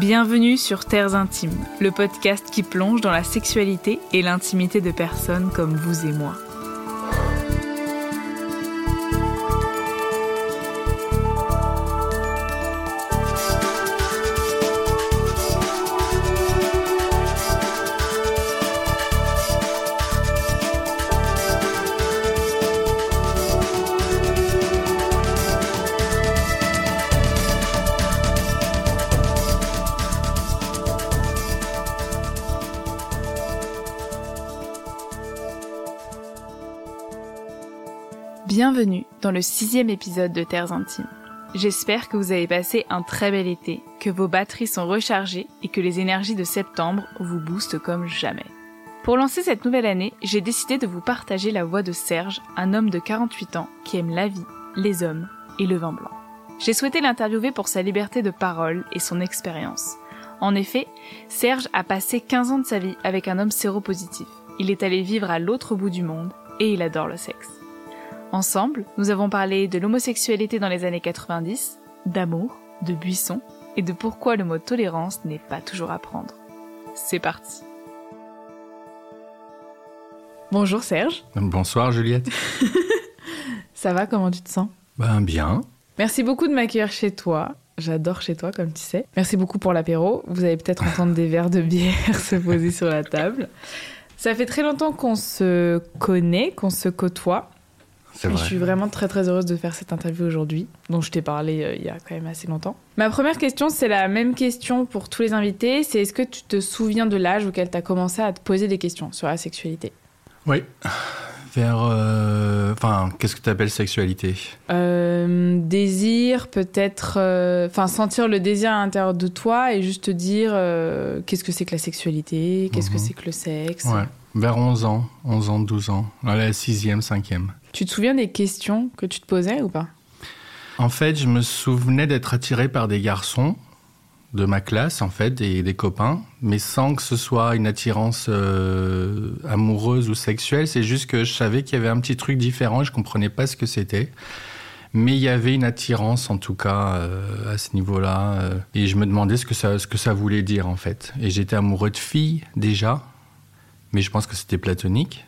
Bienvenue sur Terres Intimes, le podcast qui plonge dans la sexualité et l'intimité de personnes comme vous et moi. Dans le sixième épisode de Terres Intimes. J'espère que vous avez passé un très bel été, que vos batteries sont rechargées et que les énergies de septembre vous boostent comme jamais. Pour lancer cette nouvelle année, j'ai décidé de vous partager la voix de Serge, un homme de 48 ans qui aime la vie, les hommes et le vin blanc. J'ai souhaité l'interviewer pour sa liberté de parole et son expérience. En effet, Serge a passé 15 ans de sa vie avec un homme séropositif. Il est allé vivre à l'autre bout du monde et il adore le sexe. Ensemble, nous avons parlé de l'homosexualité dans les années 90, d'amour, de buisson et de pourquoi le mot tolérance n'est pas toujours à prendre. C'est parti. Bonjour Serge. Bonsoir Juliette. Ça va, comment tu te sens? Ben bien. Merci beaucoup de m'accueillir chez toi. J'adore chez toi, comme tu sais. Merci beaucoup pour l'apéro. Vous allez peut-être entendre des verres de bière se poser sur la table. Ça fait très longtemps qu'on se connaît, qu'on se côtoie. Vrai. Je suis vraiment très très heureuse de faire cette interview aujourd'hui, dont je t'ai parlé euh, il y a quand même assez longtemps. Ma première question, c'est la même question pour tous les invités, c'est est-ce que tu te souviens de l'âge auquel tu as commencé à te poser des questions sur la sexualité? Oui. Vers... euh, Enfin, qu'est-ce que tu appelles sexualité? Euh, Désir, peut-être... Enfin, sentir le désir à l'intérieur de toi et juste te dire qu'est-ce que c'est que la sexualité, qu'est-ce que Mhm. c'est que le sexe? Ouais. Vers 11 ans, 11 ans, 12 ans. La sixième, cinquième. Tu te souviens des questions que tu te posais ou pas? En fait, je me souvenais d'être attiré par des garçons de ma classe, en fait, et des copains, mais sans que ce soit une attirance euh, amoureuse ou sexuelle. C'est juste que je savais qu'il y avait un petit truc différent, je comprenais pas ce que c'était. Mais il y avait une attirance, en tout cas, euh, à ce niveau-là. euh, et je me demandais ce que, ça, ce que ça voulait dire, en fait. Et j'étais amoureux de filles, déjà, mais je pense que c'était platonique.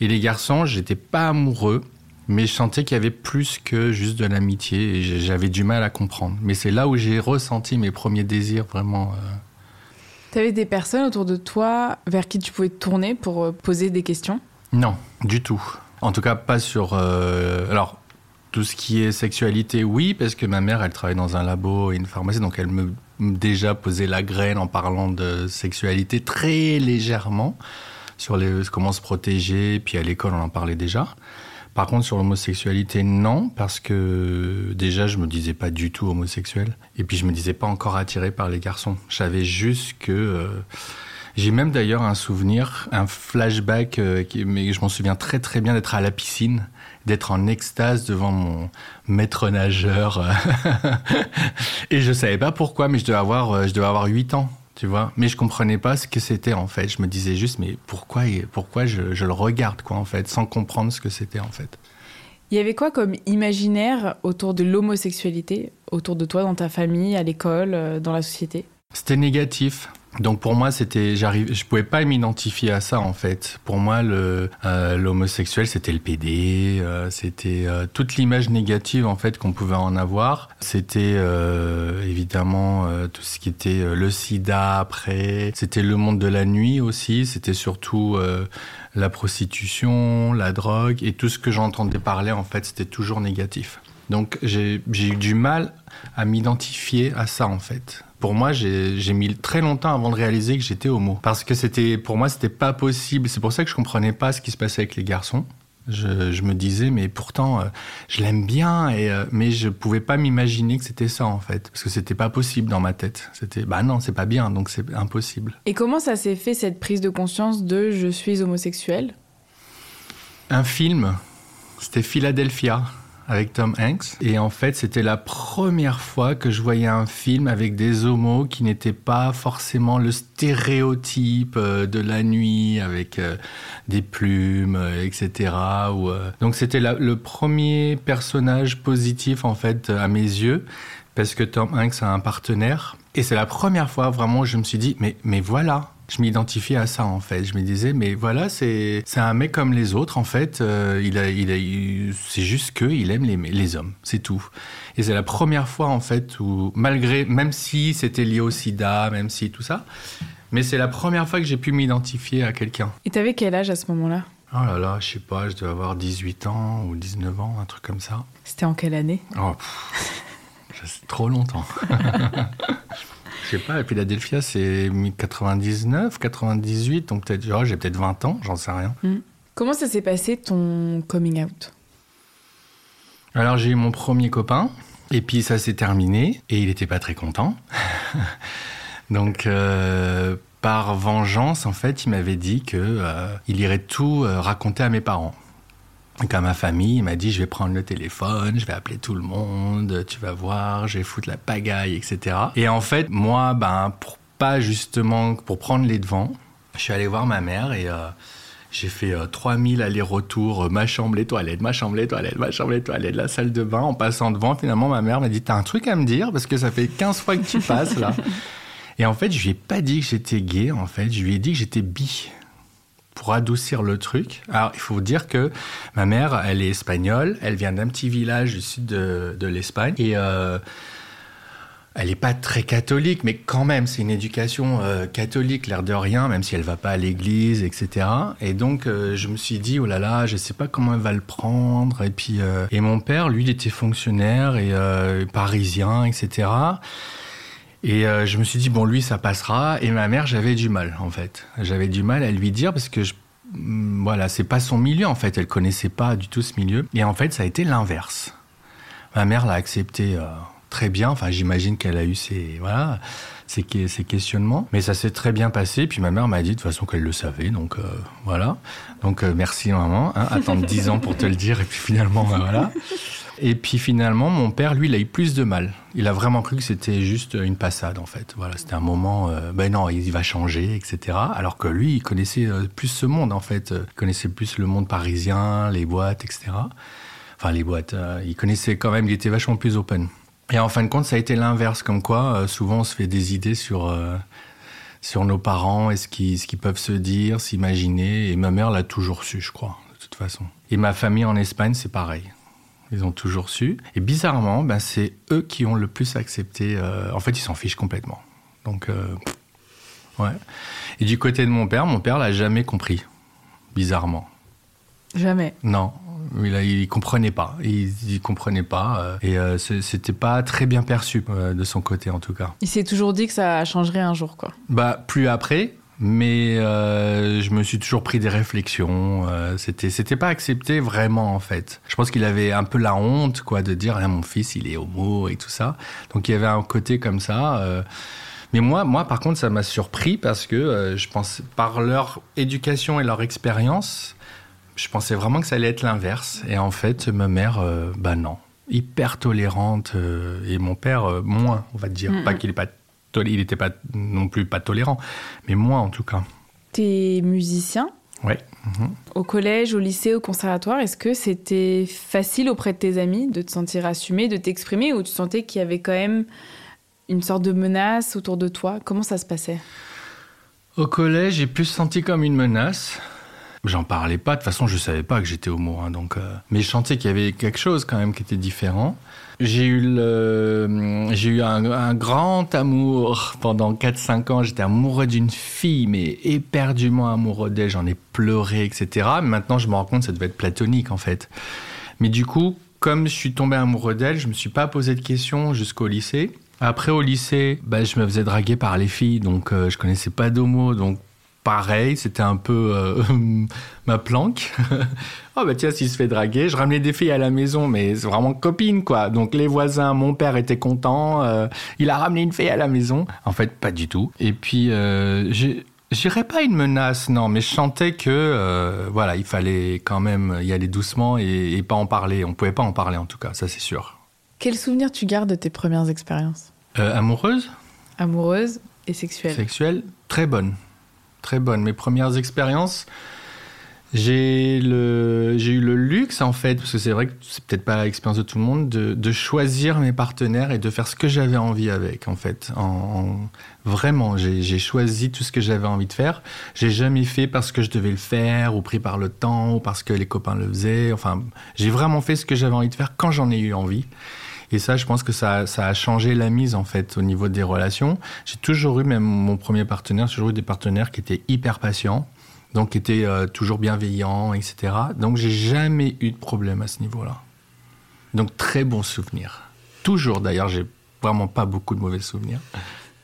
Et les garçons, j'étais pas amoureux, mais je sentais qu'il y avait plus que juste de l'amitié et j'avais du mal à comprendre. Mais c'est là où j'ai ressenti mes premiers désirs vraiment. euh, T'avais des personnes autour de toi vers qui tu pouvais te tourner pour euh, poser des questions? Non, du tout. En tout cas, pas sur. euh, Alors, tout ce qui est sexualité, oui, parce que ma mère, elle travaille dans un labo et une pharmacie, donc elle me déjà posait la graine en parlant de sexualité très légèrement sur comment se protéger. Puis à l'école, on en parlait déjà. Par contre, sur l'homosexualité, non, parce que déjà, je me disais pas du tout homosexuel. Et puis, je me disais pas encore attiré par les garçons. Je savais juste que. euh, j'ai même d'ailleurs un souvenir, un flashback, euh, qui, mais je m'en souviens très très bien d'être à la piscine, d'être en extase devant mon maître nageur. euh, et je savais pas pourquoi, mais je devais avoir, je devais avoir 8 ans, tu vois. Mais je comprenais pas ce que c'était en fait. Je me disais juste, mais pourquoi, pourquoi je, je le regarde, quoi, en fait, sans comprendre ce que c'était en fait. Il y avait quoi comme imaginaire autour de l'homosexualité, autour de toi, dans ta famille, à l'école, euh, dans la société? C'était négatif. Donc pour moi, c'était, j'arrive, je pouvais pas m'identifier à ça en fait. Pour moi, le euh, l'homosexuel, c'était le PD, euh, c'était euh, toute l'image négative en fait qu'on pouvait en avoir. C'était euh, évidemment euh, tout ce qui était euh, le SIDA après. C'était le monde de la nuit aussi. C'était surtout la prostitution, la drogue et tout ce que j'entendais parler en fait, c'était toujours négatif. Donc j'ai eu du mal à m'identifier à ça en fait. Pour moi, j'ai mis très longtemps avant de réaliser que j'étais homo. Parce que c'était, pour moi, c'était pas possible. C'est pour ça que je comprenais pas ce qui se passait avec les garçons. Je, je me disais, mais pourtant, euh, je l'aime bien, et, euh, mais je pouvais pas m'imaginer que c'était ça en fait. Parce que c'était pas possible dans ma tête. C'était, bah non, c'est pas bien, donc c'est impossible. Et comment ça s'est fait cette prise de conscience de je suis homosexuel? Un film, c'était Philadelphia avec Tom Hanks. Et en fait, c'était la première fois que je voyais un film avec des homos qui n'étaient pas forcément le stéréotype euh, de la nuit avec euh, des plumes, euh, etc. Donc c'était le premier personnage positif en fait à mes yeux parce que Tom Hanks a un partenaire Et c'est la première fois vraiment je me suis dit, mais, mais voilà, je m'identifiais à ça en fait. Je me disais, mais voilà, c'est un mec comme les autres en fait. Euh, il a, il a, c'est juste que il aime les, les hommes, c'est tout. Et c'est la première fois en fait où, malgré, même si c'était lié au SIDA, même si tout ça, mais c'est la première fois que j'ai pu m'identifier à quelqu'un. Et t'avais quel âge à ce moment-là? Oh là là, je sais pas, je devais avoir 18 ans ou 19 ans, un truc comme ça. C'était en quelle année? Oh, c'est trop longtemps. Je sais pas, et Philadelphia, c'est 99, 98, donc peut-être, j'ai peut-être 20 ans, j'en sais rien. Hmm. Comment ça s'est passé ton coming out? Alors, j'ai eu mon premier copain, et puis ça s'est terminé, et il n'était pas très content. donc, euh, par vengeance, en fait, il m'avait dit qu'il euh, irait tout euh, raconter à mes parents. À ma famille, il m'a dit je vais prendre le téléphone, je vais appeler tout le monde, tu vas voir, je vais foutre la pagaille, etc. Et en fait, moi, ben pour pas justement pour prendre les devants, je suis allé voir ma mère et euh, j'ai fait 3000 allers-retours, euh, ma chambre, les toilettes, ma chambre, les toilettes, ma chambre, les toilettes, la salle de bain, en passant devant. Finalement, ma mère m'a dit, t'as un truc à me dire parce que ça fait 15 fois que tu passes là. et en fait, je lui ai pas dit que j'étais gay, en fait, je lui ai dit que j'étais bi pour adoucir le truc. Alors, il faut dire que ma mère, elle est espagnole, elle vient d'un petit village du sud de, l'Espagne et euh, elle n'est pas très catholique, mais quand même, c'est une éducation euh, catholique, l'air de rien, même si elle va pas à l'église, etc. Et donc, euh, je me suis dit, oh là là, je sais pas comment elle va le prendre. Et puis, et mon père, lui, il était fonctionnaire et parisien, etc. Et euh, je me suis dit, bon, lui, ça passera. Et ma mère, j'avais du mal, en fait. J'avais du mal à lui dire parce que, je, mm, voilà, c'est pas son milieu, en fait. Elle connaissait pas du tout ce milieu. Et en fait, ça a été l'inverse. Ma mère l'a accepté euh, très bien. Enfin, j'imagine qu'elle a eu ses, voilà, ses, questionnements. Mais ça s'est très bien passé. Puis ma mère m'a dit de toute façon qu'elle le savait. Donc, euh, voilà. Donc, merci, maman. Hein, attendre 10 ans pour te le dire. Et puis finalement, ben, voilà. Et puis finalement, mon père, lui, il a eu plus de mal. Il a vraiment cru que c'était juste une passade, en fait. Voilà, c'était un moment, euh, ben non, il va changer, etc. Alors que lui, il connaissait euh, plus ce monde, en fait. Il connaissait plus le monde parisien, les boîtes, etc. Enfin, les boîtes, euh, il connaissait quand même, il était vachement plus open. Et en fin de compte, ça a été l'inverse, comme quoi, souvent, on se fait des idées sur sur nos parents et ce qu'ils peuvent se dire, s'imaginer. Et ma mère l'a toujours su, je crois, de toute façon. Et ma famille en Espagne, c'est pareil. Ils ont toujours su. Et bizarrement, ben, c'est eux qui ont le plus accepté. Euh, en fait, ils s'en fichent complètement. Donc, euh, ouais. Et du côté de mon père, mon père l'a jamais compris. Bizarrement. Jamais. Non. Il, il comprenait pas. Il, il comprenait pas. Euh, et c'était pas très bien perçu de son côté, en tout cas. Il s'est toujours dit que ça changerait un jour, quoi. Bah, plus après mais euh, je me suis toujours pris des réflexions. Euh, c'était c'était pas accepté vraiment en fait. Je pense qu'il avait un peu la honte quoi de dire ah, mon fils il est homo et tout ça. Donc il y avait un côté comme ça. Euh. Mais moi moi par contre ça m'a surpris parce que euh, je pense par leur éducation et leur expérience, je pensais vraiment que ça allait être l'inverse. Et en fait ma mère bah non hyper tolérante et mon père moins on va dire. Pas qu'il est pas il n'était pas non plus pas tolérant, mais moi en tout cas. Tu es musicien? Oui. Mhm. Au collège, au lycée, au conservatoire, est-ce que c'était facile auprès de tes amis de te sentir assumé, de t'exprimer, ou tu sentais qu'il y avait quand même une sorte de menace autour de toi? Comment ça se passait? Au collège, j'ai plus senti comme une menace. J'en parlais pas, de toute façon je savais pas que j'étais homo, hein, donc, euh... mais je sentais qu'il y avait quelque chose quand même qui était différent. J'ai eu, le, j'ai eu un, grand amour pendant 4-5 ans. J'étais amoureux d'une fille, mais éperdument amoureux d'elle. J'en ai pleuré, etc. Maintenant, je me rends compte que ça devait être platonique, en fait. Mais du coup, comme je suis tombé amoureux d'elle, je me suis pas posé de questions jusqu'au lycée. Après, au lycée, bah, je me faisais draguer par les filles, donc euh, je connaissais pas d'homo, donc pareil, c'était un peu euh, ma planque. oh bah tiens, s'il se fait draguer, je ramenais des filles à la maison, mais c'est vraiment copine quoi. Donc les voisins, mon père était content, euh, il a ramené une fille à la maison. En fait, pas du tout. Et puis, euh, j'irais pas une menace, non, mais je sentais que euh, voilà, il fallait quand même y aller doucement et, et pas en parler. On pouvait pas en parler en tout cas, ça c'est sûr. Quel souvenir tu gardes de tes premières expériences? Euh, Amoureuses Amoureuses et sexuelles. Sexuelles, très bonnes très bonne. Mes premières expériences, J'ai eu le luxe en fait, parce que c'est vrai que c'est peut-être pas l'expérience de tout le monde, de, choisir mes partenaires et de faire ce que j'avais envie avec en fait. En, en vraiment, j'ai choisi tout ce que j'avais envie de faire. J'ai jamais fait parce que je devais le faire ou pris par le temps ou parce que les copains le faisaient. Enfin, j'ai vraiment fait ce que j'avais envie de faire quand j'en ai eu envie. Et ça, je pense que ça, ça, a changé la mise en fait au niveau des relations. J'ai toujours eu, même mon premier partenaire, j'ai toujours eu des partenaires qui étaient hyper patients donc était euh, toujours bienveillant, etc. Donc j'ai jamais eu de problème à ce niveau-là. Donc très bon souvenir. Toujours d'ailleurs, j'ai vraiment pas beaucoup de mauvais souvenirs.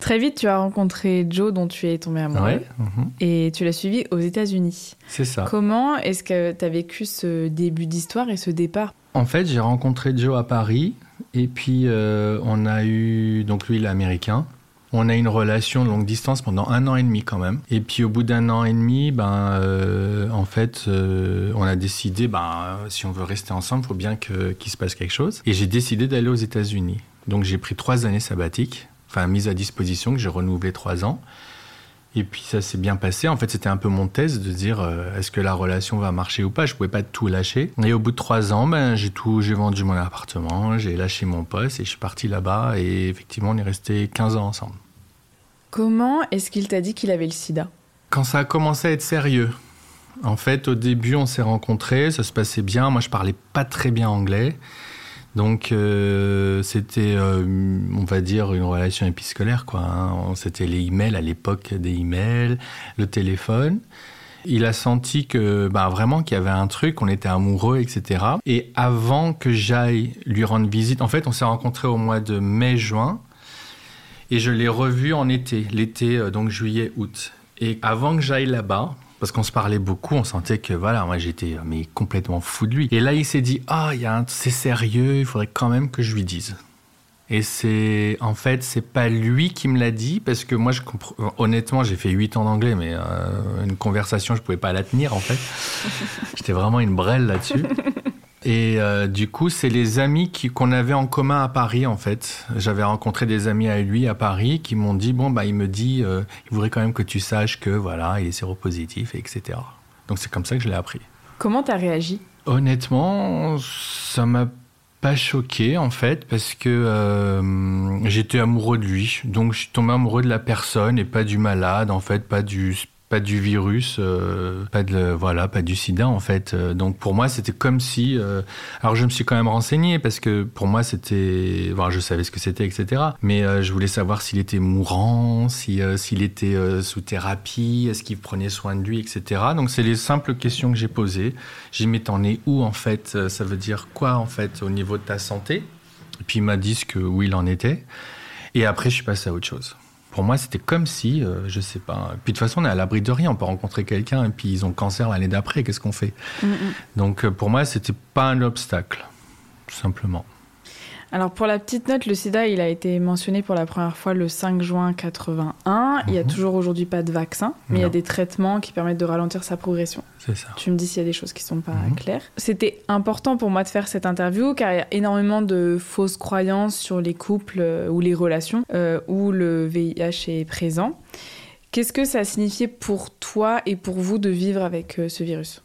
Très vite, tu as rencontré Joe, dont tu es tombé amoureux, ouais, mhm. et tu l'as suivi aux États-Unis. C'est ça. Comment est-ce que tu as vécu ce début d'histoire et ce départ? En fait, j'ai rencontré Joe à Paris, et puis euh, on a eu, donc lui il est américain, on a une relation de longue distance pendant un an et demi quand même. Et puis au bout d'un an et demi, ben, euh, en fait, euh, on a décidé, ben, si on veut rester ensemble, il faut bien qu'il se passe quelque chose. Et j'ai décidé d'aller aux États-Unis. Donc j'ai pris trois années sabbatiques, enfin mise à disposition, que j'ai renouvelé trois ans. Et puis ça s'est bien passé. En fait, c'était un peu mon thèse de dire euh, est-ce que la relation va marcher ou pas? Je pouvais pas tout lâcher. Et au bout de trois ans, ben j'ai tout, j'ai vendu mon appartement, j'ai lâché mon poste et je suis parti là-bas. Et effectivement, on est resté 15 ans ensemble. Comment est-ce qu'il t'a dit qu'il avait le sida? Quand ça a commencé à être sérieux. En fait, au début, on s'est rencontrés, ça se passait bien. Moi, je parlais pas très bien anglais. Donc, euh, c'était, euh, on va dire, une relation épiscolaire, quoi. Hein. C'était les emails à l'époque des emails, le téléphone. Il a senti que, bah, vraiment, qu'il y avait un truc, on était amoureux, etc. Et avant que j'aille lui rendre visite, en fait, on s'est rencontrés au mois de mai-juin. Et je l'ai revu en été, l'été, euh, donc juillet, août. Et avant que j'aille là-bas, parce qu'on se parlait beaucoup, on sentait que voilà, moi j'étais euh, mais complètement fou de lui. Et là, il s'est dit ah, il y a c'est sérieux, il faudrait quand même que je lui dise. Et c'est en fait, c'est pas lui qui me l'a dit parce que moi, je honnêtement, j'ai fait 8 ans d'anglais, mais euh, une conversation, je pouvais pas la tenir en fait. J'étais vraiment une brêle là-dessus. Et euh, du coup, c'est les amis qu'on avait en commun à Paris, en fait. J'avais rencontré des amis à lui à Paris qui m'ont dit bon, bah, il me dit, euh, il voudrait quand même que tu saches que voilà, il est séropositif, etc. Donc c'est comme ça que je l'ai appris. Comment t'as réagi? Honnêtement, ça m'a pas choqué en fait parce que euh, j'étais amoureux de lui donc je suis tombé amoureux de la personne et pas du malade en fait pas du pas du virus, euh, pas de voilà, pas du sida en fait. Euh, donc pour moi, c'était comme si. Euh, alors je me suis quand même renseigné parce que pour moi c'était, voilà, je savais ce que c'était, etc. Mais je voulais savoir s'il était mourant, si s'il était sous thérapie, est-ce qu'il prenait soin de lui, etc. Donc c'est les simples questions que j'ai posées. J'ai mis t'en es où en fait? Ça veut dire quoi en fait au niveau de ta santé? Et puis il m'a dit que où il en était. Et après je suis passé à autre chose pour moi, c'était comme si, euh, je sais pas. Puis de toute façon, on est à l'abri de rien. On peut rencontrer quelqu'un et puis ils ont le cancer l'année d'après. Qu'est-ce qu'on fait? Mm, mm. Donc euh, pour moi, c'était pas un obstacle, tout simplement. Alors pour la petite note, le sida, il a été mentionné pour la première fois le 5 juin 81. Il n'y a mhm. toujours aujourd'hui pas de vaccin, mais il y a des traitements qui permettent de ralentir sa progression. C'est ça. Tu me dis s'il y a des choses qui ne sont pas mhm. claires. C'était important pour moi de faire cette interview car il y a énormément de fausses croyances sur les couples euh, ou les relations euh, où le VIH est présent. Qu'est-ce que ça a signifié pour toi et pour vous de vivre avec euh, ce virus?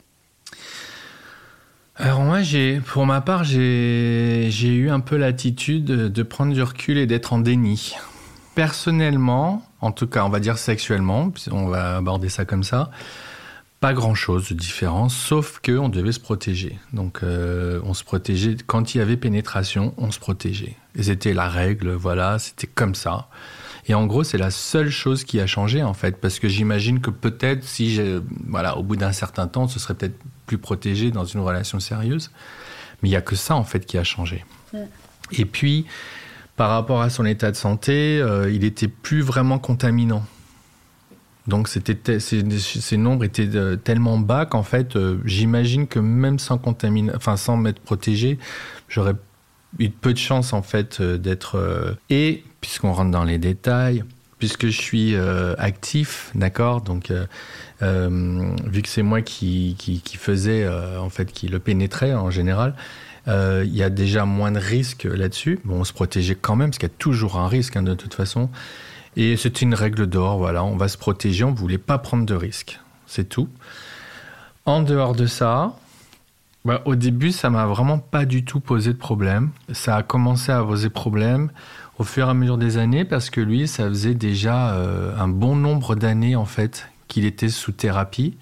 Alors moi, pour ma part, j'ai, eu un peu l'attitude de prendre du recul et d'être en déni. Personnellement, en tout cas, on va dire sexuellement, on va aborder ça comme ça, pas grand-chose de différence, sauf que on devait se protéger. Donc, euh, on se protégeait quand il y avait pénétration, on se protégeait. Et c'était la règle, voilà, c'était comme ça. Et en gros, c'est la seule chose qui a changé en fait, parce que j'imagine que peut-être si, voilà, au bout d'un certain temps, ce serait peut-être plus protégé dans une relation sérieuse. Mais il y a que ça en fait qui a changé. Et puis, par rapport à son état de santé, euh, il était plus vraiment contaminant. Donc c'était ces, nombres étaient euh, tellement bas qu'en fait, euh, j'imagine que même sans contaminer, enfin sans m'être protégé, j'aurais eu peu de chance en fait d'être et puisqu'on rentre dans les détails, puisque je suis euh, actif, d'accord Donc, euh, euh, vu que c'est moi qui, qui, faisais, en fait, qui le pénétrait en général, il y a déjà moins de risques là-dessus. Bon, on se protégeait quand même, parce qu'il y a toujours un risque, hein, de toute façon. Et c'était une règle d'or, voilà, on va se protéger, on ne voulait pas prendre de risques. C'est tout. En dehors de ça, bah, au début, ça m'a vraiment pas du tout posé de problème. Ça a commencé à poser problème au fur et à mesure des années parce que lui, ça faisait déjà euh, un bon nombre d'années en fait qu'il était sous thérapie.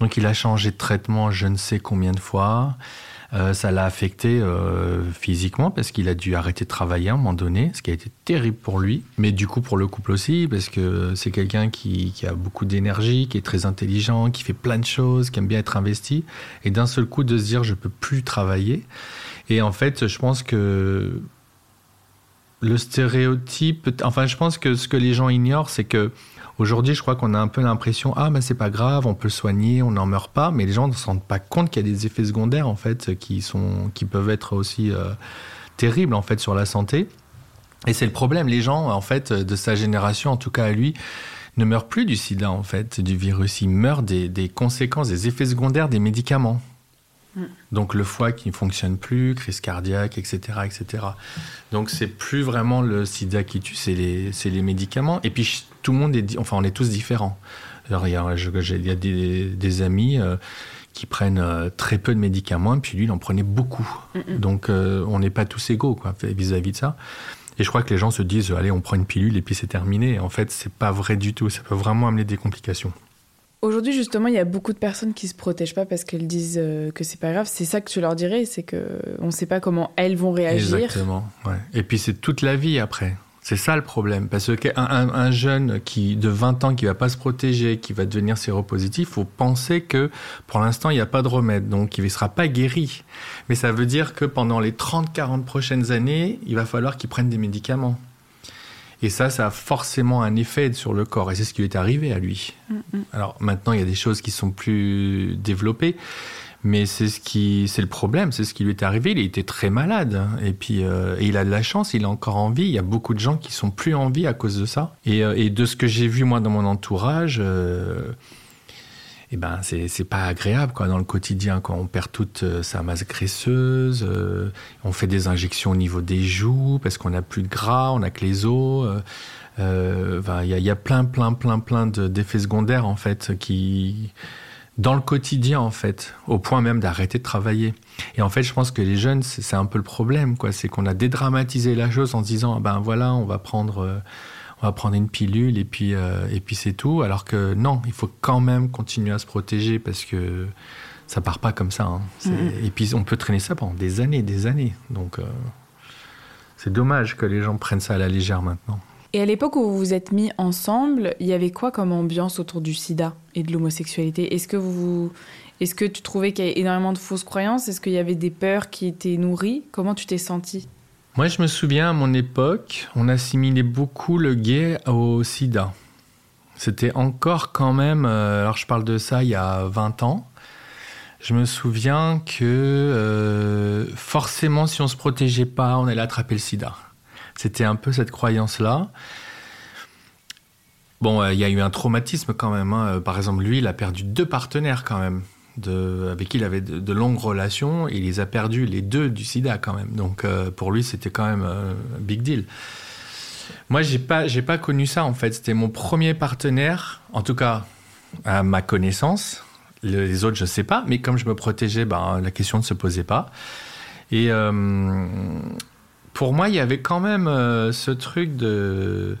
Donc il a changé de traitement je ne sais combien de fois. Euh, ça l'a affecté euh, physiquement parce qu'il a dû arrêter de travailler à un moment donné, ce qui a été terrible pour lui. Mais du coup pour le couple aussi, parce que c'est quelqu'un qui, qui, a beaucoup d'énergie, qui est très intelligent, qui fait plein de choses, qui aime bien être investi. Et d'un seul coup de se dire je peux plus travailler. Et en fait, je pense que le stéréotype, enfin je pense que ce que les gens ignorent, c'est que Aujourd'hui, je crois qu'on a un peu l'impression ah mais c'est pas grave, on peut soigner, on n'en meurt pas, mais les gens ne se rendent pas compte qu'il y a des effets secondaires en fait qui sont qui peuvent être aussi euh, terribles en fait sur la santé. Et c'est le problème, les gens en fait de sa génération, en tout cas à lui, ne meurent plus du sida en fait, du virus, ils meurent des conséquences, des effets secondaires des médicaments. Mm. Donc le foie qui ne fonctionne plus, crise cardiaque, etc. etc. Donc c'est plus vraiment le sida qui tue, c'est les, les, médicaments. Et puis tout le monde est, enfin on est tous différents. Alors, il y a, il y a des, amis euh, qui prennent euh, très peu de médicaments, et puis lui il en prenait beaucoup. Donc euh, on n'est pas tous égaux vis-à-vis de ça. Et je crois que les gens se disent allez on prend une pilule et puis c'est terminé. En fait c'est pas vrai du tout. Ça peut vraiment amener des complications. Aujourd'hui, justement, il y a beaucoup de personnes qui se protègent pas parce qu'elles disent euh, que c'est pas grave. C'est ça que tu leur dirais, c'est que on ne sait pas comment elles vont réagir. Exactement. Et puis c'est toute la vie après. C'est ça le problème, parce qu'un un, jeune qui de 20 ans qui va pas se protéger, qui va devenir séropositif, faut penser que pour l'instant il n'y a pas de remède, donc il ne sera pas guéri. Mais ça veut dire que pendant les 30-40 prochaines années, il va falloir qu'il prenne des médicaments. Et ça, ça a forcément un effet sur le corps. Et c'est ce qui lui est arrivé à lui. Mm. Alors maintenant, il y a des choses qui sont plus développées. Mais c'est ce qui, c'est le problème, c'est ce qui lui est arrivé. Il était très malade, et puis euh, et il a de la chance, il est encore en vie. Il y a beaucoup de gens qui sont plus en vie à cause de ça. Et, euh, et de ce que j'ai vu moi dans mon entourage, euh, eh ben c'est pas agréable quoi dans le quotidien quand on perd toute euh, sa masse graisseuse, euh, on fait des injections au niveau des joues parce qu'on n'a plus de gras, on a que les os. Euh, il y, a, y, a plein plein plein plein d'effets secondaires en fait qui dans le quotidien en fait, au point même d'arrêter de travailler. Et en fait, je pense que les jeunes, c'est un peu le problème, quoi. C'est qu'on a dédramatisé la chose en se disant, ah ben voilà, on va prendre on va prendre une pilule et puis, euh, et puis c'est tout. Alors que non, il faut quand même continuer à se protéger parce que ça part pas comme ça. Hein. Et puis on peut traîner ça pendant des années, des années. Donc euh, c'est dommage que les gens prennent ça à la légère maintenant. Et à l'époque où vous vous êtes mis ensemble, il y avait quoi comme ambiance autour du sida et de l'homosexualité? Est-ce que vous, est-ce que tu trouvais qu'il y avait énormément de fausses croyances? Est-ce qu'il y avait des peurs qui étaient nourries? Comment tu t'es senti moi, je me souviens, à mon époque, on assimilait beaucoup le gay au sida. C'était encore quand même, euh, alors je parle de ça il y a 20 ans, je me souviens que euh, forcément, si on se protégeait pas, on allait attraper le sida. C'était un peu cette croyance-là. Bon, euh, il y a eu un traumatisme quand même. Hein. Par exemple, lui, il a perdu deux partenaires quand même avec qui il avait de, longues relations. il les a perdus, les deux, du sida quand même. Donc euh, pour lui, c'était quand même euh, un big deal. Moi, j'ai pas, j'ai pas connu ça en fait. C'était mon premier partenaire, en tout cas à ma connaissance. Les autres, je sais pas. Mais comme je me protégeais, ben, la question ne se posait pas. Et euh, pour moi, il y avait quand même ce truc de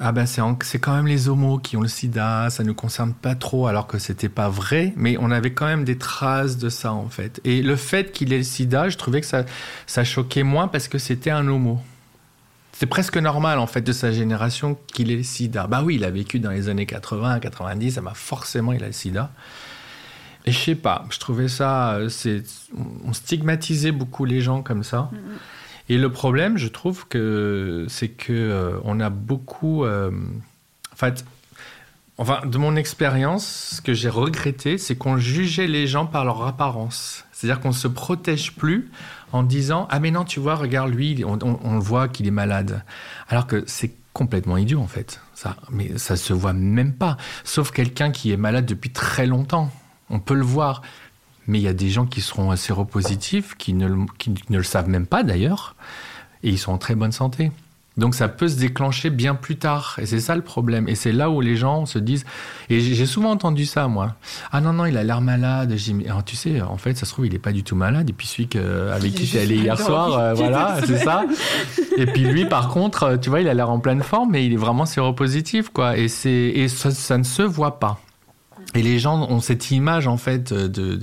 ah ben c'est quand même les homos qui ont le sida, ça ne nous concerne pas trop alors que c'était pas vrai, mais on avait quand même des traces de ça en fait. Et le fait qu'il ait le sida, je trouvais que ça, ça choquait moins parce que c'était un homo. C'est presque normal en fait de sa génération qu'il ait le sida. Bah oui, il a vécu dans les années 80, 90, ça m'a forcément il a le sida. Et je sais pas, je trouvais ça, c'est, on stigmatisait beaucoup les gens comme ça. Mm-hmm. Et le problème, je trouve que c'est que euh, on a beaucoup, euh, en fait, enfin, de mon expérience, ce que j'ai regretté, c'est qu'on jugeait les gens par leur apparence. C'est-à-dire qu'on se protège plus en disant ah mais non, tu vois, regarde lui, on, on, voit qu'il est malade, alors que c'est complètement idiot en fait. Ça, mais ça se voit même pas. Sauf quelqu'un qui est malade depuis très longtemps, on peut le voir. Mais il y a des gens qui seront séropositifs, qui ne, qui ne le savent même pas d'ailleurs, et ils sont en très bonne santé. Donc ça peut se déclencher bien plus tard. Et c'est ça le problème. Et c'est là où les gens se disent... Et j'ai souvent entendu ça, moi. Ah non, non, il a l'air malade. Ah, tu sais, en fait, ça se trouve, il n'est pas du tout malade. Et puis celui que, avec qui tu es allé hier soir, euh, voilà, c'est ça. Et puis lui, par contre, tu vois, il a l'air en pleine forme, mais il est vraiment séropositif, quoi. Et, et ça, ça ne se voit pas. Et les gens ont cette image, en fait, de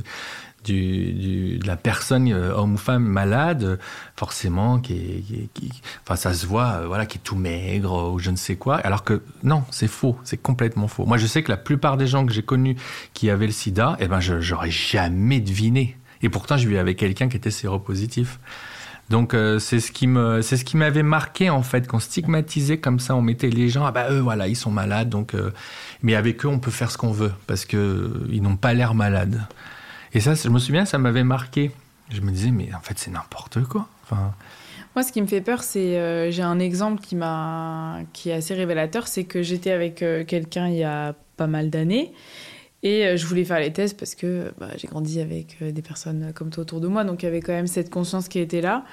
du, de la personne, euh, homme ou femme malade, forcément, qui est, qui, enfin, ça se voit, euh, voilà, qui est tout maigre ou je ne sais quoi. Alors que non, c'est faux, c'est complètement faux. Moi, je sais que la plupart des gens que j'ai connus qui avaient le sida, eh ben, j'aurais jamais deviné. Et pourtant, je vivais avec quelqu'un qui était séropositif. Donc euh, c'est ce qui m'avait marqué en fait qu'on stigmatisait comme ça on mettait les gens ah bah eux voilà ils sont malades donc mais avec eux on peut faire ce qu'on veut parce que ils n'ont pas l'air malades. Et ça, je me souviens, ça m'avait marqué. Je me disais, mais en fait, c'est n'importe quoi. Enfin... Moi, ce qui me fait peur, c'est. Euh, j'ai un exemple qui, qui est assez révélateur c'est que j'étais avec euh, quelqu'un il y a pas mal d'années. Et euh, je voulais faire les tests parce que bah, j'ai grandi avec des personnes comme toi autour de moi, donc il y avait quand même cette conscience qui était là.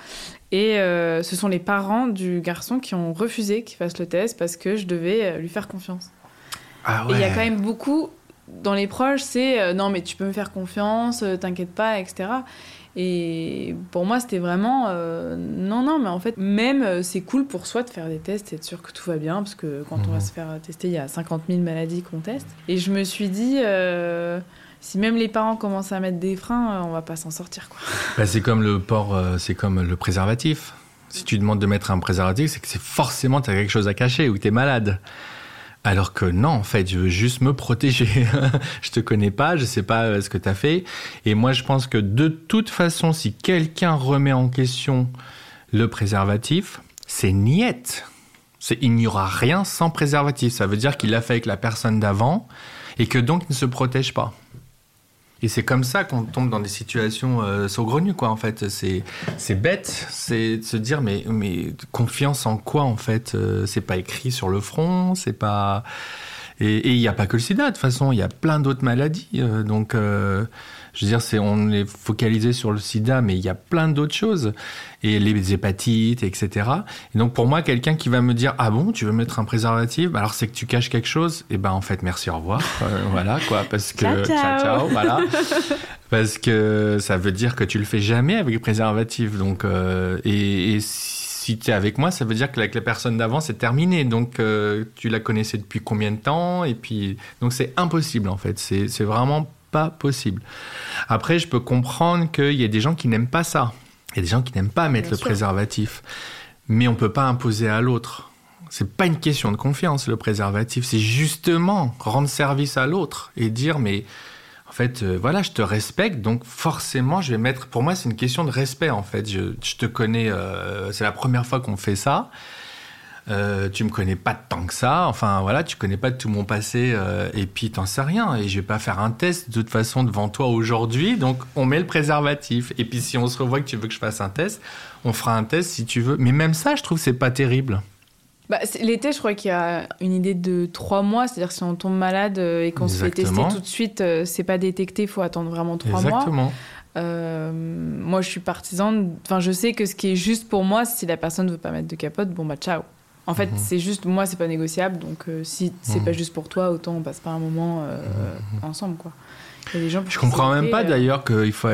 Et ce sont les parents du garçon qui ont refusé qu'il fasse le test parce que je devais lui faire confiance. Ah ouais. Et il y a quand même beaucoup dans les proches, c'est euh, non, mais tu peux me faire confiance, euh, t'inquiète pas, etc. Et pour moi, c'était vraiment euh, non, non, mais en fait, même c'est cool pour soi de faire des tests et être sûr que tout va bien, parce que quand on va mhm. se faire tester, il y a 50 000 maladies qu'on teste. Et je me suis dit, si même les parents commencent à mettre des freins, on va pas s'en sortir. Quoi. Bah, c'est comme le port, c'est comme le préservatif. Si tu demandes de mettre un préservatif, c'est que c'est forcément tu as quelque chose à cacher ou tu es malade. Alors que non, en fait, je veux juste me protéger. je te connais pas, je sais pas euh, ce que tu as fait. Et moi, je pense que de toute façon, si quelqu'un remet en question le préservatif, c'est niette. Il n'y aura rien sans préservatif. Ça veut dire qu'il l'a fait avec la personne d'avant et que donc il ne se protège pas. Et c'est comme ça qu'on tombe dans des situations euh, saugrenues, quoi, en fait. C'est, c'est bête, c'est de se dire, mais, mais confiance en quoi, en fait euh, C'est pas écrit sur le front, c'est pas... Et il n'y a pas que le sida, de toute façon, il y a plein d'autres maladies. Euh, donc, euh, je veux dire, c'est, on est focalisé sur le sida, mais il y a plein d'autres choses. Et les hépatites, etc. Et donc, pour moi, quelqu'un qui va me dire, ah bon, tu veux mettre un préservatif? Alors, c'est que tu caches quelque chose Et eh ben, en fait, merci, au revoir. Euh, voilà, quoi. Parce que. Ciao, ciao. ciao, voilà. parce que ça veut dire que tu le fais jamais avec le préservatif. Donc, et, et si tu es avec moi, ça veut dire que avec la personne d'avant, c'est terminé. Donc, euh, tu la connaissais depuis combien de temps? Et puis, donc, c'est impossible, en fait. C'est vraiment pas possible. Après, je peux comprendre qu'il y a des gens qui n'aiment pas ça. Il y a des gens qui n'aiment pas mettre le préservatif. Mais on peut pas imposer à l'autre. C'est pas une question de confiance, le préservatif. C'est justement rendre service à l'autre et dire, mais en fait, euh, voilà, je te respecte, donc forcément, je vais mettre. Pour moi, c'est une question de respect, en fait. Je, te connais, euh, c'est la première fois qu'on fait ça. Euh, tu me connais pas tant que ça. Enfin, voilà, tu connais pas tout mon passé, euh, et puis t'en sais rien. Et je vais pas faire un test de toute façon devant toi aujourd'hui. Donc, on met le préservatif. Et puis, si on se revoit que tu veux que je fasse un test, on fera un test si tu veux. Mais même ça, je trouve c'est pas terrible. Bah, L'été, je crois qu'il y a une idée de trois mois. C'est-à-dire si on tombe malade euh, et qu'on se fait tester tout de suite, euh, c'est pas détecté, il faut attendre vraiment trois mois. Euh, moi, je suis partisane. Enfin, je sais que ce qui est juste pour moi, si la personne ne veut pas mettre de capote, bon bah ciao. En fait, mhm. c'est juste moi, c'est pas négociable. Donc, si c'est mhm. pas juste pour toi, autant on passe pas un moment mhm. ensemble, quoi. Je comprends même pas euh, d'ailleurs qu'il faut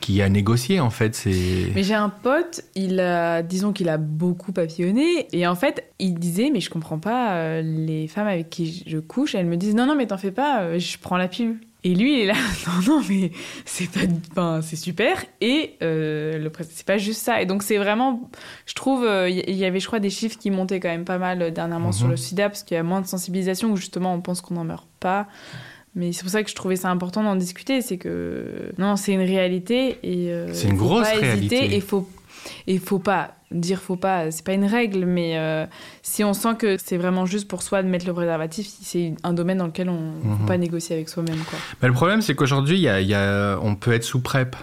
qu'il y a à négocier en fait. C'est. Mais j'ai un pote, il a, disons qu'il a beaucoup papillonné et en fait il disait mais je comprends pas euh, les femmes avec qui je couche, elles me disent non non mais t'en fais pas, euh, je prends la pilule. Et lui, il est là, non, non, mais c'est pas, enfin, c'est super. Et euh, c'est pas juste ça. Et donc, c'est vraiment, je trouve, il y avait, je crois, des chiffres qui montaient quand même pas mal dernièrement sur mhm. le sida, parce qu'il y a moins de sensibilisation, où justement, on pense qu'on n'en meurt pas. Mais c'est pour ça que je trouvais ça important d'en discuter. C'est que non, c'est une réalité et euh, c'est une grosse pas réalité. Hésiter, et faut et faut pas dire faut pas. C'est pas une règle, mais euh, si on sent que c'est vraiment juste pour soi de mettre le préservatif, c'est un domaine dans lequel on ne peut mhm. pas négocier avec soi-même. Le problème, c'est qu'aujourd'hui, il y a, on peut être sous PrEP.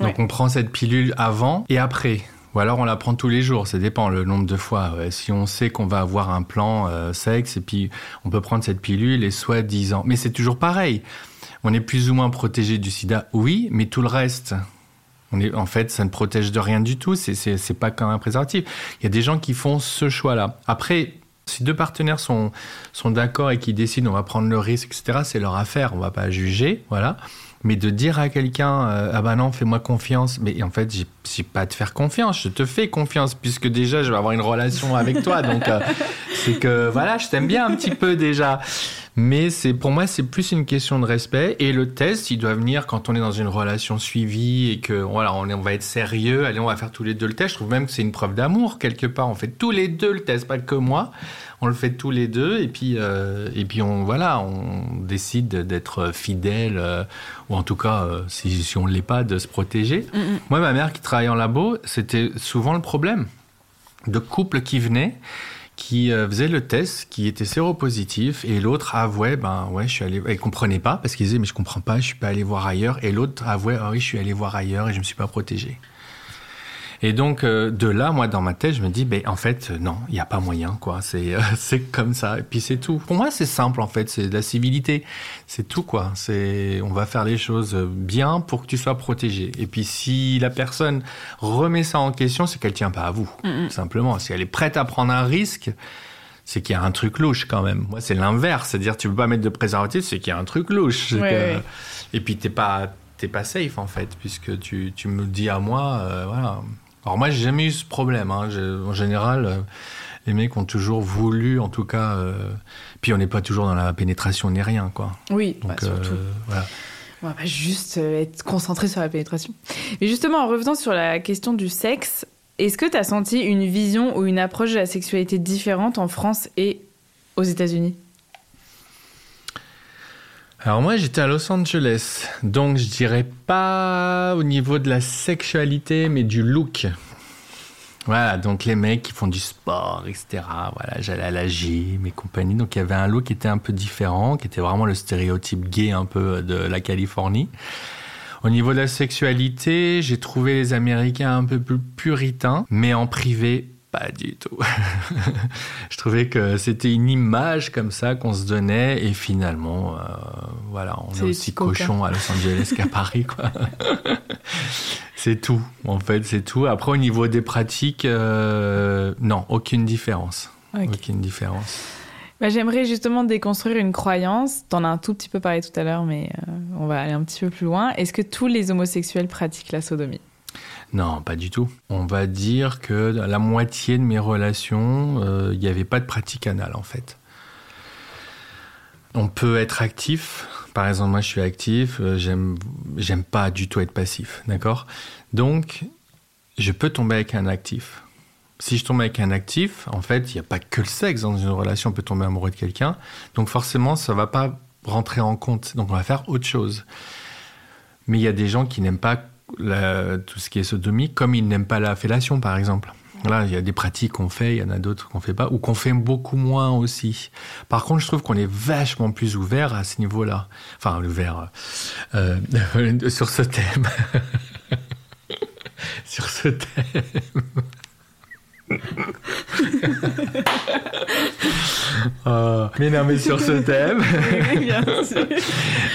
Donc on prend cette pilule avant et après. Ou alors on la prend tous les jours, ça dépend le nombre de fois. Si on sait qu'on va avoir un plan euh, sexe et puis on peut prendre cette pilule et soit 10 ans. Mais c'est toujours pareil. On est plus ou moins protégé du sida, oui, mais tout le reste, En fait, ça ne protège de rien du tout. C'est, pas comme un préservatif. Il y a des gens qui font ce choix-là. Après, si deux partenaires sont, sont d'accord et qui décident on va prendre le risque, etc., c'est leur affaire. On va pas juger, voilà. Mais de dire à quelqu'un euh, ah bah non fais-moi confiance, mais en fait j'ai pas à te faire confiance, je te fais confiance puisque déjà je vais avoir une relation avec toi, donc euh, c'est que voilà je t'aime bien un petit peu déjà. Mais c'est pour moi c'est plus une question de respect et le test il doit venir quand on est dans une relation suivie et que voilà on, est, on va être sérieux, allez on va faire tous les deux le test. Je trouve même que c'est une preuve d'amour quelque part. On fait tous les deux le test, pas que moi on le fait tous les deux et puis euh, et puis on voilà on décide d'être fidèle euh, ou en tout cas euh, si, si on l'est pas de se protéger Mm, mm. moi ma mère qui travaillait en labo c'était souvent le problème de couples qui venaient qui euh, faisaient le test, qui étaient séropositifs, et l'autre avouait, ben ouais, je suis allé, elle comprenait pas parce qu'il disait mais je comprends pas, je suis pas allé voir ailleurs, et l'autre avouait, ah oui, je suis allé voir ailleurs et je me suis pas protégé. Et donc euh, de là, moi dans ma tête, je me dis, ben en fait euh, non, il y a pas moyen quoi. C'est euh, c'est comme ça et puis c'est tout. Pour moi, c'est simple en fait, c'est de la civilité, c'est tout quoi. C'est on va faire les choses bien pour que tu sois protégé. Et puis si la personne remet ça en question, c'est qu'elle tient pas à vous. Mm, mm. Simplement, si elle est prête à prendre un risque. C'est qu'il y a un truc louche quand même. Moi, c'est l'inverse. C'est-à-dire, tu peux pas mettre de préservatif, c'est qu'il y a un truc louche. C'est Ouais, que- ouais. Et puis, t'es pas, t'es pas safe en fait, puisque tu, tu me dis à moi. euh, voilà. Alors moi, j'ai jamais eu ce problème. Hein. En général, euh, les mecs ont toujours voulu, en tout cas. euh, Puis on n'est pas toujours dans la pénétration ni rien, quoi. Oui, Donc bah, surtout. euh, voilà. On va pas juste être concentré sur la pénétration. Mais justement, en revenant sur la question du sexe, est-ce que tu as senti une vision ou une approche de la sexualité différente en France et aux États-Unis? Alors moi, j'étais à Los Angeles, donc je dirais pas au niveau de la sexualité, mais du look. Voilà, donc les mecs qui font du sport, etc. Voilà, j'allais à la gym et compagnie, donc il y avait un look qui était un peu différent, qui était vraiment le stéréotype gay un peu de la Californie. Au niveau de la sexualité, j'ai trouvé les Américains un peu plus puritains, mais en privé, pas du tout. je trouvais que c'était une image comme ça qu'on se donnait, et finalement, euh, voilà, on est aussi cochon à Los Angeles qu'à Paris, quoi. c'est tout, en fait, c'est tout. Après, au niveau des pratiques, euh, non, aucune différence. Aucune différence. Bah, J'aimerais justement déconstruire une croyance. T'en as un tout petit peu parlé tout à l'heure, mais euh, on va aller un petit peu plus loin. Est-ce que tous les homosexuels pratiquent la sodomie? Non, pas du tout. On va dire que la moitié de mes relations, euh, il n'y avait pas de pratique anale en fait. On peut être actif. Par exemple, moi, je suis actif. euh, J'aime, pas du tout être passif, d'accord? Donc, je peux tomber avec un actif. Si je tombe avec un actif, en fait, il n'y a pas que le sexe dans une relation. On peut tomber amoureux de quelqu'un. Donc, forcément, ça va pas rentrer en compte. Donc, on va faire autre chose. Mais il y a des gens qui n'aiment pas tout ce qui est sodomie, comme ils n'aiment pas la fellation, par exemple. Là, il y a des pratiques qu'on fait, il y en a d'autres qu'on fait pas, ou qu'on fait beaucoup moins aussi. Par contre, je trouve qu'on est vachement plus ouvert à ce niveau-là. Enfin, ouvert euh, sur ce thème. sur ce thème. Euh, mais non, mais sur ce thème.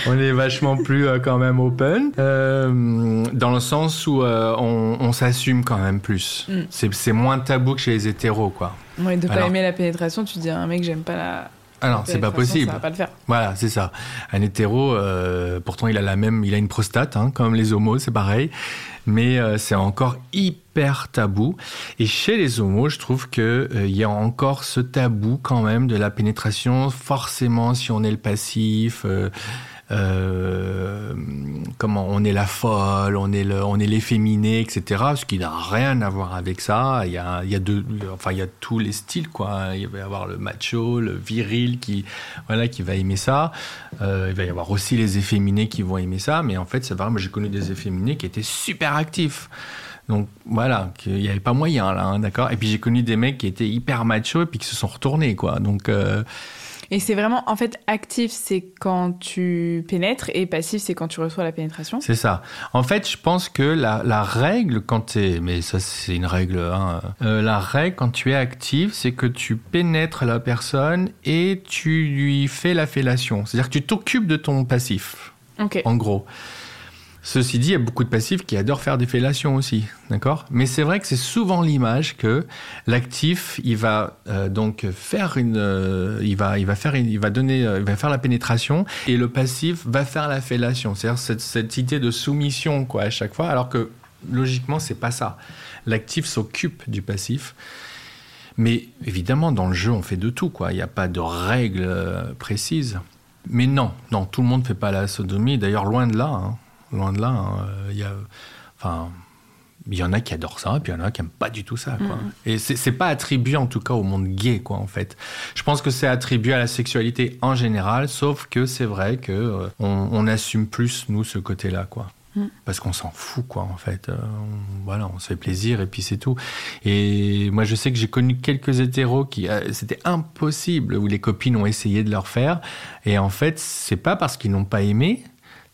on est vachement plus euh, quand même open, euh, dans le sens où euh, on, on s'assume quand même plus. Mm. C'est, moins tabou que chez les hétéros, quoi. Ouais, de pas Alors- aimer la pénétration, tu dis à un mec j'aime pas la Ah non, c'est pas possible. Ça va pas le faire. Voilà, c'est ça. Un hétéro, euh, pourtant il a la même, il a une prostate, hein, comme les homos, c'est pareil. Mais euh, c'est encore hyper tabou. Et chez les homos, je trouve que euh, il y a encore ce tabou quand même de la pénétration. Forcément, si on est le passif, euh, euh, comment on est la folle, on est le, on est l'efféminé, etc. Ce qui n'a rien à voir avec ça. Il y a, il y a de, enfin il y a tous les styles quoi. Il va y avoir le macho, le viril qui, voilà, qui va aimer ça. Euh, il va y avoir aussi les efféminés qui vont aimer ça. Mais en fait, c'est vrai. Moi, j'ai connu des efféminés qui étaient super actifs. Donc voilà, qu'il n'y avait pas moyen là, hein, d'accord. Et puis j'ai connu des mecs qui étaient hyper machos et puis qui se sont retournés quoi. Donc euh, Et c'est vraiment, en fait, actif, c'est quand tu pénètres, et passif, c'est quand tu reçois la pénétration. C'est ça. En fait, je pense que la, la règle, quand tu es... Mais ça, c'est une règle. Hein, euh, la règle, quand tu es actif, c'est que tu pénètres la personne et tu lui fais la fellation. C'est-à-dire que tu t'occupes de ton passif, Ok. en gros. Ceci dit, il y a beaucoup de passifs qui adorent faire des fellations aussi, d'accord? Mais c'est vrai que c'est souvent l'image que l'actif, il va euh, donc faire une, euh, il va, il va faire, il va donner, euh, il va faire la pénétration, et le passif va faire la fellation. C'est-à-dire cette, cette idée de soumission, quoi, à chaque fois, alors que logiquement, c'est pas ça. L'actif s'occupe du passif. Mais évidemment, dans le jeu, on fait de tout, quoi. Il n'y a pas de règles précises. Mais non, non, tout le monde ne fait pas la sodomie. D'ailleurs, loin de là. Hein. Loin de là. Hein. Il y a, enfin, il y en a qui adorent ça, puis il y en a qui n'aiment pas du tout ça. Quoi. Mm. Et c'est pas attribué en tout cas au monde gay, quoi, en fait. Je pense que c'est attribué à la sexualité en général, sauf que c'est vrai que euh, on, on, assume plus nous ce côté-là, quoi. Mm. Parce qu'on s'en fout, quoi, en fait. Euh, on, voilà, on se fait plaisir et puis c'est tout. Et moi, je sais que j'ai connu quelques hétéros qui, euh, c'était impossible, où les copines ont essayé de leur faire. Et en fait, c'est pas parce qu'ils n'ont pas aimé,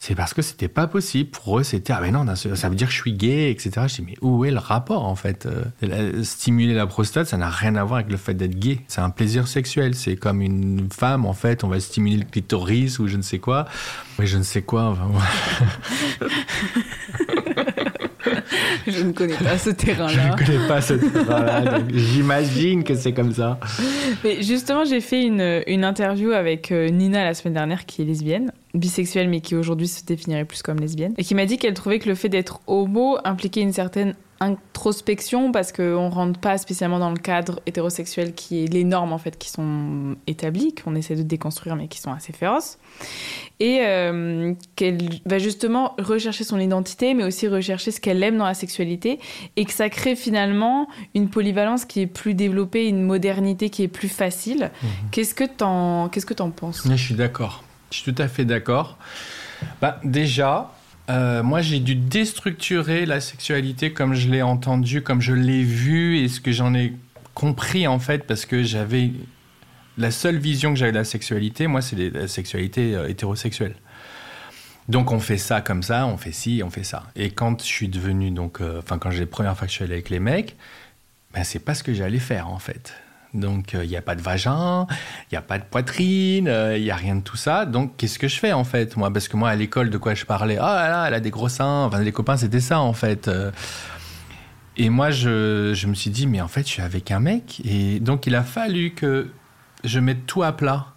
c'est parce que c'était pas possible. Pour eux, c'était, ah mais non, ça veut dire que je suis gay, etc. Je dis, mais où est le rapport, en fait euh, Stimuler la prostate, ça n'a rien à voir avec le fait d'être gay. C'est un plaisir sexuel. C'est comme une femme, en fait, on va stimuler le clitoris ou je ne sais quoi. Oui, je ne sais quoi. Enfin, je ne connais pas ce terrain-là. Je ne connais pas ce terrain-là. J'imagine que c'est comme ça. Mais justement, j'ai fait une, une interview avec euh, Nina la semaine dernière, qui est lesbienne, bisexuelle, mais qui aujourd'hui se définirait plus comme lesbienne, et qui m'a dit qu'elle trouvait que le fait d'être homo impliquait une certaine introspection parce qu'on rentre pas spécialement dans le cadre hétérosexuel qui est les normes en fait qui sont établies, qu'on essaie de déconstruire mais qui sont assez féroces. Et euh, qu'elle va justement rechercher son identité mais aussi rechercher ce qu'elle aime dans la sexualité et que ça crée finalement une polyvalence qui est plus développée, une modernité qui est plus facile. Mhm. Qu'est-ce que t'en qu'est-ce que t'en penses? Je suis d'accord. Je suis tout à fait d'accord. Bah, déjà, euh, moi, j'ai dû déstructurer la sexualité comme je l'ai entendu, comme je l'ai vu et ce que j'en ai compris en fait, parce que j'avais la seule vision que j'avais de la sexualité, moi, c'est la sexualité euh, hétérosexuelle. Donc on fait ça comme ça, on fait ci, on fait ça. Et quand je suis devenu donc, euh, enfin quand j'ai les premières fois avec les mecs, ben c'est pas ce que j'allais faire en fait. Donc, il euh, n'y a pas de vagin, il n'y a pas de poitrine, il euh, n'y a rien de tout ça. Donc, qu'est-ce que je fais en fait Moi, parce que moi, à l'école, de quoi je parlais? Oh là là, elle a des gros seins. Enfin, les copains, c'était ça en fait. Euh. Et moi, je, je, me suis dit, mais en fait, je suis avec un mec. Et donc, il a fallu que je mette tout à plat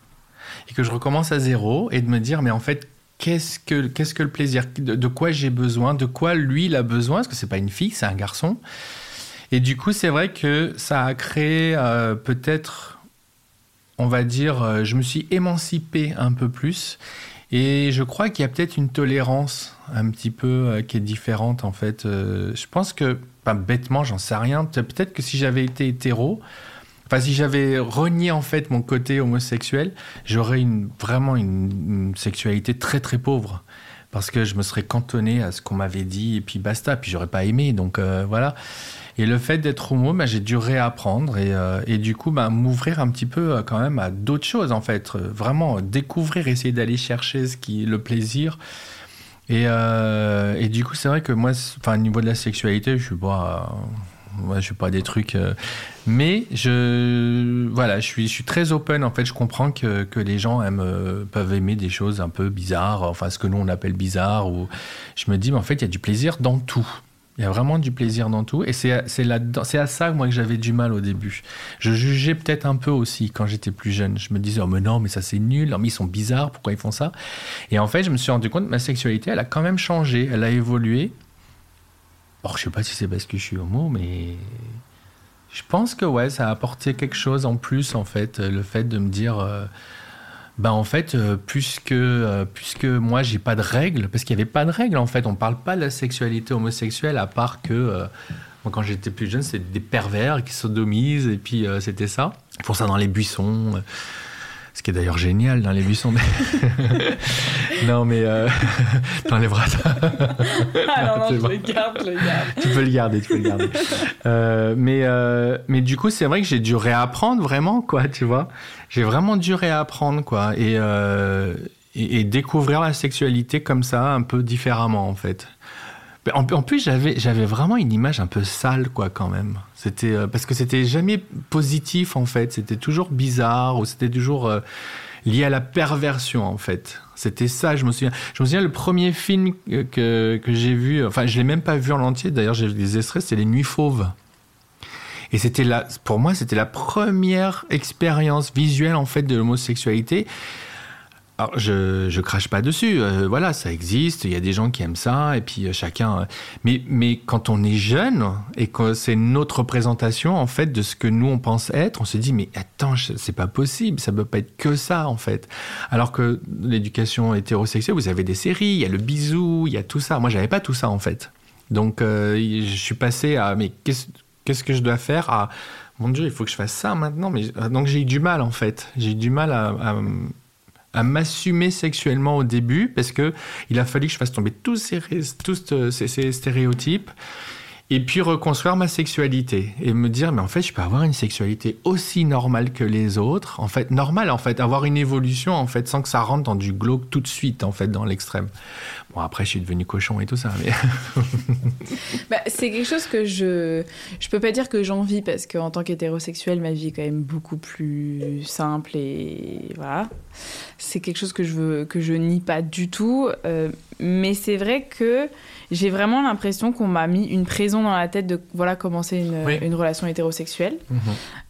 et que je recommence à zéro et de me dire, mais en fait, qu'est-ce que, qu'est-ce que le plaisir? De, de quoi j'ai besoin? De quoi lui, il a besoin? Parce que c'est pas une fille, c'est un garçon. Et du coup, c'est vrai que ça a créé euh, peut-être, on va dire, euh, je me suis émancipé un peu plus. Et je crois qu'il y a peut-être une tolérance un petit peu euh, qui est différente en fait. je pense que, pas bêtement, j'en sais rien. Peut-être que si j'avais été hétéro, enfin si j'avais renié en fait mon côté homosexuel, j'aurais une, vraiment une, sexualité très très pauvre parce que je me serais cantonné à ce qu'on m'avait dit et puis basta. Puis j'aurais pas aimé, donc voilà. Et le fait d'être homo, bah, j'ai dû réapprendre et, euh, et du coup bah, m'ouvrir un petit peu euh, quand même à d'autres choses en fait. Euh, vraiment découvrir, essayer d'aller chercher ce qui le plaisir. Et, et du coup, c'est vrai que moi, au niveau de la sexualité, je suis pas. Je suis pas des trucs. mais je. Voilà, je suis, je suis très open. En fait, je comprends que, que les gens aiment, peuvent aimer des choses un peu bizarres, enfin, ce que nous on appelle bizarre. Ou je me dis, mais en fait, il y a du plaisir dans tout. Il y a vraiment du plaisir dans tout. Et c'est à ça, moi, que j'avais du mal au début. Je jugeais peut-être un peu aussi quand j'étais plus jeune. Je me disais, oh, mais non, mais ça, c'est nul. Non, mais ils sont bizarres. Pourquoi ils font ça? Et en fait, je me suis rendu compte que ma sexualité, elle a quand même changé. Elle a évolué. Or, je sais pas si c'est parce que je suis homo, mais je pense que, ouais, ça a apporté quelque chose en plus, en fait. Le fait de me dire, euh, bah en fait, euh, puisque, euh, puisque moi j'ai pas de règles, parce qu'il n'y avait pas de règles en fait, on parle pas de la sexualité homosexuelle à part que euh, moi quand j'étais plus jeune c'était des pervers qui sodomisent et puis c'était ça. Pour ça dans les buissons. Ce qui est d'ailleurs génial dans les buissons. non, mais euh, dans les bras. ah non, non, je le garde, je le garde. Tu peux le garder, tu peux le garder. Euh, mais, euh, mais du coup, c'est vrai que j'ai dû réapprendre vraiment, quoi, tu vois. J'ai vraiment dû réapprendre, quoi. Et, et, et, découvrir la sexualité comme ça, un peu différemment, en fait. En, plus, j'avais, vraiment une image un peu sale, quoi, quand même. C'était euh, parce que c'était jamais positif, en fait. C'était toujours bizarre ou c'était toujours euh, lié à la perversion, en fait. C'était ça, je me souviens. Je me souviens le premier film que, que j'ai vu. Enfin, je l'ai même pas vu en entier. D'ailleurs, j'ai vu des extraits. C'était Les Nuits Fauves. Et c'était là, pour moi, c'était la première expérience visuelle en fait de l'homosexualité alors, je, je crache pas dessus. Euh, voilà, ça existe. Il y a des gens qui aiment ça, et puis euh, chacun. Euh, mais, mais quand on est jeune et que c'est notre représentation en fait de ce que nous on pense être, on se dit mais attends, c'est pas possible. Ça peut pas être que ça en fait. Alors que l'éducation hétérosexuelle, vous avez des séries, il y a le bisou, il y a tout ça. Moi, j'avais pas tout ça en fait. Donc, je suis passé à mais qu'est-ce qu'est-ce que je dois faire à mon Dieu, il faut que je fasse ça maintenant. Mais donc j'ai eu du mal en fait. J'ai eu du mal à à m'assumer sexuellement au début parce que il a fallu que je fasse tomber tous ces, tous euh, ces, ces stéréotypes et puis reconstruire ma sexualité et me dire mais en fait je peux avoir une sexualité aussi normale que les autres. En fait normale en fait avoir une évolution en fait sans que ça rentre dans du glauque tout de suite en fait dans l'extrême. Bon après je suis devenu cochon et tout ça mais bah, c'est quelque chose que je je peux pas dire que j'envie parce qu'en tant qu'hétérosexuel ma vie est quand même beaucoup plus simple et voilà. C'est quelque chose que je veux que je nie pas du tout. Euh, mais c'est vrai que j'ai vraiment l'impression qu'on m'a mis une prison dans la tête de voilà commencer une, une relation hétérosexuelle. Mhm.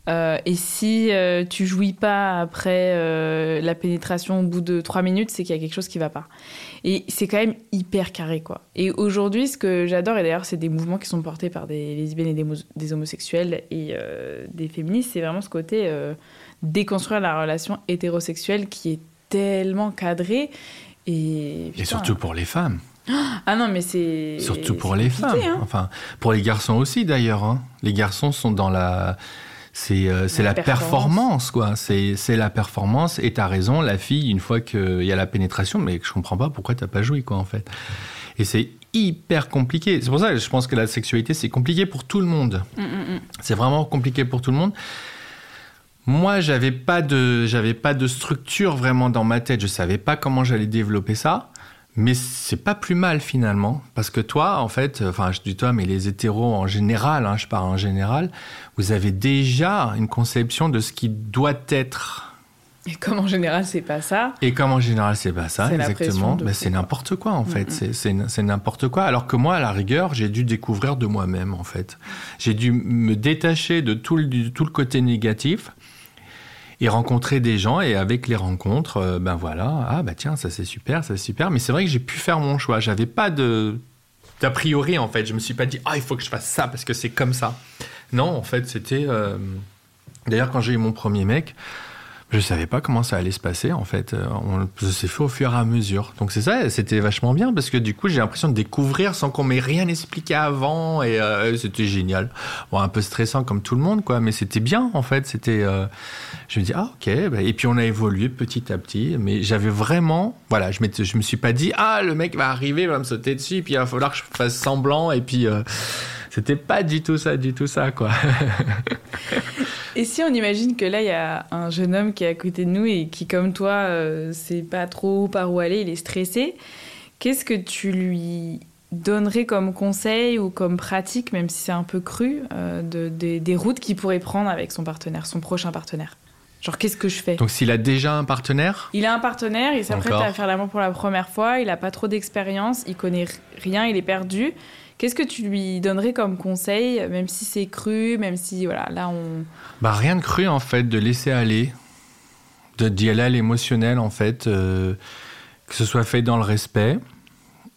Euh, et si euh, tu jouis pas après euh, la pénétration au bout de trois minutes, c'est qu'il y a quelque chose qui va pas. Et c'est quand même hyper carré, quoi. Et aujourd'hui, ce que j'adore, et d'ailleurs, c'est des mouvements qui sont portés par des lesbiennes et des, des homosexuels et des féministes, c'est vraiment ce côté déconstruire la relation hétérosexuelle qui est tellement cadrée. Et, et surtout pour les femmes. Ah non, mais c'est. Surtout pour les femmes. Hein. Enfin, pour les garçons aussi d'ailleurs. Hein. Les garçons sont dans la. C'est euh, la, la performance, quoi. C'est la performance. Et t'as raison, la fille, une fois qu'il y a la pénétration, mais je comprends pas pourquoi t'as pas joué, quoi, en fait. Et c'est hyper compliqué. C'est pour ça que je pense que la sexualité, c'est compliqué pour tout le monde. Mm, mm, mm. C'est vraiment compliqué pour tout le monde. Moi, j'avais pas de, j'avais pas de structure vraiment dans ma tête. Je savais pas comment j'allais développer ça. Mais c'est pas plus mal finalement, parce que toi, en fait, enfin, je dis toi, mais les hétéros en général, hein, je parle en général, vous avez déjà une conception de ce qui doit être. Et comme en général, c'est pas ça. Et comme en général, c'est pas ça, exactement. Ben, c'est n'importe quoi, en fait. C'est n'importe quoi. Alors que moi, à la rigueur, j'ai dû découvrir de moi-même, en fait. J'ai dû me détacher de tout le, tout le côté négatif et rencontrer des gens et avec les rencontres, euh, ben voilà, ah bah tiens, ça c'est super, ça c'est super. Mais c'est vrai que j'ai pu faire mon choix. J'avais pas de d'a priori en fait. Je me suis pas dit ah il faut que je fasse ça parce que c'est comme ça. Non, en fait c'était. Euh, d'ailleurs quand j'ai eu mon premier mec, je savais pas comment ça allait se passer en fait. Euh, on s'est fait au fur et à mesure. Donc c'est ça, c'était vachement bien parce que du coup j'ai l'impression de découvrir sans qu'on m'ait rien expliqué avant et euh, c'était génial. Bon un peu stressant comme tout le monde quoi, mais c'était bien en fait. C'était, euh, je me dis ah ok. Bah, et puis on a évolué petit à petit, mais j'avais vraiment, voilà, je, je me suis pas dit ah le mec va arriver, va me sauter dessus, puis il va falloir que je fasse semblant et puis c'était pas du tout ça, du tout ça, quoi. et si on imagine que là, il y a un jeune homme qui est à côté de nous et qui, comme toi, euh, sait pas trop par où aller, il est stressé, qu'est-ce que tu lui donnerais comme conseil ou comme pratique, même si c'est un peu cru, euh, de, des routes qu'il pourrait prendre avec son partenaire, son prochain partenaire? Genre, qu'est-ce que je fais? Donc, s'il a déjà un partenaire? Il a un partenaire, il s'apprête à faire l'amour pour la première fois, il n'a pas trop d'expérience, il connaît rien, il est perdu. Qu'est-ce que tu lui donnerais comme conseil, même si c'est cru, même si, voilà, là, on... Bah, rien de cru, en fait, de laisser aller, de d'y aller à l'émotionnel, en fait, euh, que ce soit fait dans le respect,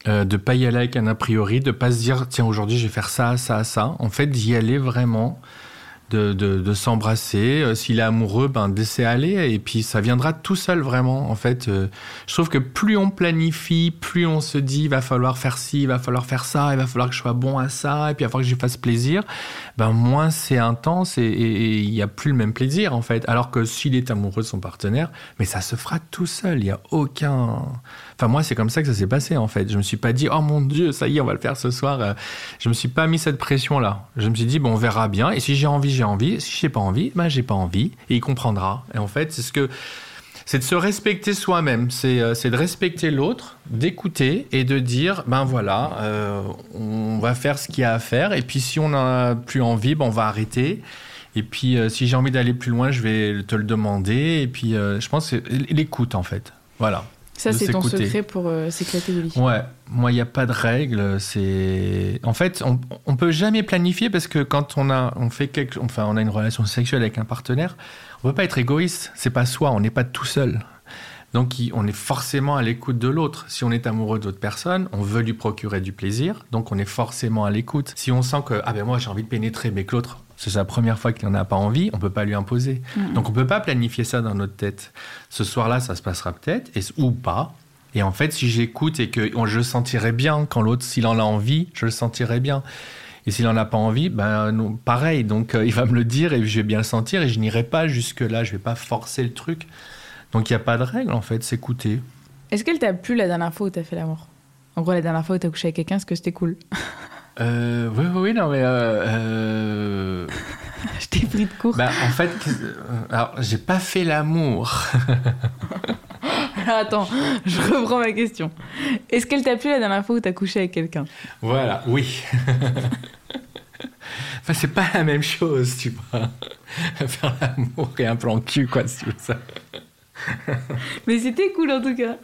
euh, de pas y aller avec un a priori, de pas se dire, tiens, aujourd'hui, je vais faire ça, ça, ça. En fait, d'y aller vraiment de, de, s'embrasser. Euh, s'il est amoureux, ben laisser aller et puis ça viendra tout seul vraiment. En fait, euh, je trouve que plus on planifie, plus on se dit il va falloir faire ci, il va falloir faire ça, il va falloir que je sois bon à ça et puis il va falloir que je fasse plaisir. Ben moins c'est intense et il n'y a plus le même plaisir en fait. Alors que s'il est amoureux de son partenaire, mais ça se fera tout seul. Il y a aucun Enfin, moi, c'est comme ça que ça s'est passé, en fait. Je me suis pas dit, oh mon Dieu, ça y est, on va le faire ce soir. Euh, je me suis pas mis cette pression-là. Je me suis dit, bon, on verra bien. Et si j'ai envie, j'ai envie. Si j'ai pas envie, ben, j'ai pas envie. Et il comprendra. Et en fait, c'est ce que, c'est de se respecter soi-même. C'est euh, de respecter l'autre, d'écouter et de dire ben voilà, euh, on va faire ce qu'il y a à faire. Et puis si on n'a plus envie, ben on va arrêter. Et puis euh, si j'ai envie d'aller plus loin, je vais te le demander. Et puis je pense l'écoute en fait. Voilà. Ça, c'est ton secret pour euh, s'éclater de lit. Ouais, moi, il n'y a pas de règle. C'est en fait, on, on peut jamais planifier parce que quand on a, on fait quelque, enfin, on a une relation sexuelle avec un partenaire, on peut pas être égoïste. C'est pas soi. On n'est pas tout seul. Donc, on est forcément à l'écoute de l'autre. Si on est amoureux d'autre personne, on veut lui procurer du plaisir. Donc, on est forcément à l'écoute. Si on sent que ah ben moi j'ai envie de pénétrer, mais que l'autre c'est sa première fois qu'il n'en a pas envie, on peut pas lui imposer. Mhm. Donc, on peut pas planifier ça dans notre tête. Ce soir-là, ça se passera peut-être et, ou pas. Et en fait, si j'écoute et que je le sentirai bien quand l'autre, s'il en a envie, je le sentirai bien. Et s'il en a pas envie, ben non, pareil. Donc euh, il va me le dire et je vais bien le sentir et je n'irai pas jusque là. Je vais pas forcer le truc. Donc il y a pas de règle en fait. S'écouter. Est-ce qu'elle t'a plu la dernière fois où t'as fait l'amour? En gros, la dernière fois où t'as couché avec quelqu'un, est-ce que c'était cool? Euh, oui, oui, oui, non mais euh, euh, pris de court. ben, en fait, euh, alors j'ai pas fait l'amour. Alors attends, je reprends ma question. Est-ce qu'elle t'a plu la dernière fois où t'as couché avec quelqu'un? Voilà, oui. enfin, c'est pas la même chose, tu vois. Faire l'amour et un plan cul, quoi, si tu veux ça. Mais c'était cool en tout cas.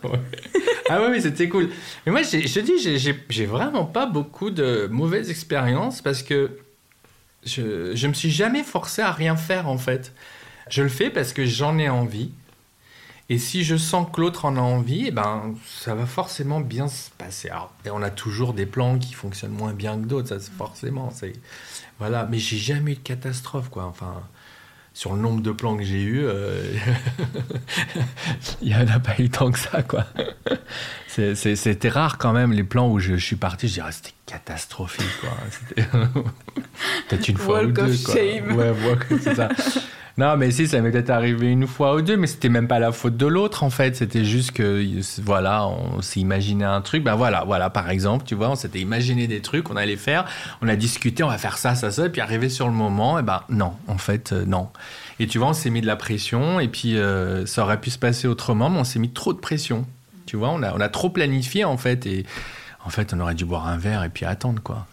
Ah oui, c'était cool. Mais moi, je te dis, j'ai vraiment pas beaucoup de mauvaises expériences parce que je, je me suis jamais forcé à rien faire, en fait. Je le fais parce que j'en ai envie. Et si je sens que l'autre en a envie, eh ben, ça va forcément bien se passer. Alors, on a toujours des plans qui fonctionnent moins bien que d'autres, ça, c'est forcément. c'est- Voilà, mais j'ai jamais eu de catastrophe, quoi. Enfin, sur le nombre de plans que j'ai eu, euh, il n'y en a pas eu tant que ça, quoi. C'était rare quand même, les plans où je, je suis parti, je dirais, c'était catastrophique, quoi. C'était peut-être une fois Walk ou of deux, quoi. shame. Ouais, walk, c'est ça. Non, mais si, ça m'est peut-être arrivé une fois ou deux, mais c'était même pas la faute de l'autre, en fait. C'était juste que, voilà, on s'est imaginé un truc. Ben voilà, voilà, par exemple, tu vois, on s'était imaginé des trucs, on allait faire, on a discuté, on va faire ça, ça, ça, et puis arrivé sur le moment, et ben non, en fait, euh, non. Et tu vois, on s'est mis de la pression, et puis euh, ça aurait pu se passer autrement, mais on s'est mis trop de pression. Tu vois, on a, on a trop planifié, en fait, et en fait, on aurait dû boire un verre et puis attendre, quoi.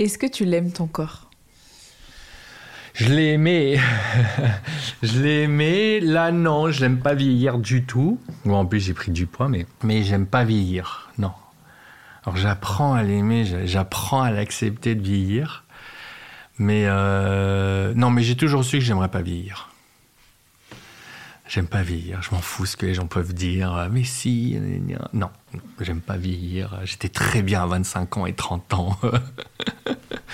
Est-ce que tu l'aimes ton corps? Je l'ai aimé. je l'ai aimé. Là, non, je l'aime pas vieillir du tout. Bon, en plus, j'ai pris du poids, mais, mais j'aime pas vieillir. Non. Alors, j'apprends à l'aimer, j'a- j'apprends à l'accepter de vieillir. Mais euh, non, mais j'ai toujours su que j'aimerais pas vieillir. J'aime pas vieillir. Je m'en fous ce que les gens peuvent dire. Euh, Mais si, non, j'aime pas vieillir. J'étais très bien à 25 ans et 30 ans.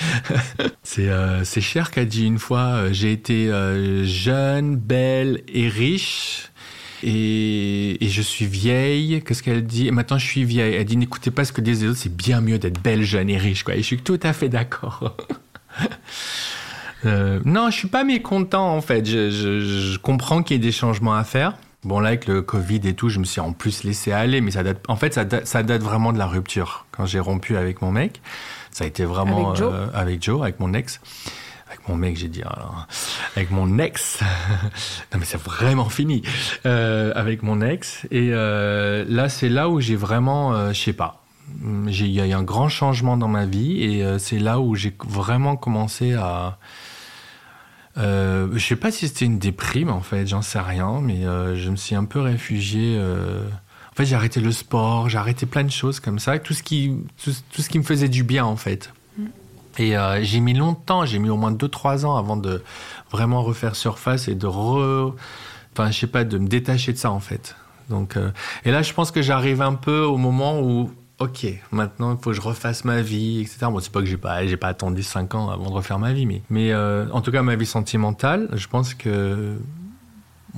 C'est euh, Cher qui a dit une fois euh, J'ai été euh, jeune, belle et riche. Et, et je suis vieille. Qu'est-ce qu'elle dit? Maintenant, je suis vieille. Elle dit N'écoutez pas ce que disent les autres, c'est bien mieux d'être belle, jeune et riche. Quoi. Et je suis tout à fait d'accord. Euh, non, je suis pas mécontent en fait. Je, je- je comprends qu'il y ait des changements à faire. Bon là avec le Covid et tout, je me suis en plus laissé aller, mais ça date. En fait, ça ça date vraiment de la rupture quand j'ai rompu avec mon mec. Ça a été vraiment Avec Joe euh, avec Joe, avec mon ex, avec mon mec, j'ai dit alors, avec mon ex. non mais c'est vraiment fini. Euh, avec mon ex et euh, là c'est là où j'ai vraiment, je sais pas. Il y a eu un grand changement dans ma vie et c'est là où j'ai vraiment commencé à. Euh, je sais pas si c'était une déprime en fait, j'en sais rien, mais euh, je me suis un peu réfugié. euh, En fait, j'ai arrêté le sport, j'ai arrêté plein de choses comme ça, tout ce qui, tout, tout ce qui me faisait du bien en fait. Et euh, j'ai mis longtemps, j'ai mis au moins 2-3 ans avant de vraiment refaire surface et de re. Enfin, je sais pas, de me détacher de ça en fait. Donc, euh, et là, je pense que j'arrive un peu au moment où, ok, maintenant il faut que je refasse ma vie, etc. Bon, c'est pas que j'ai pas, j'ai pas attendu 5 ans avant de refaire ma vie, mais, mais euh, en tout cas, ma vie sentimentale, je pense que,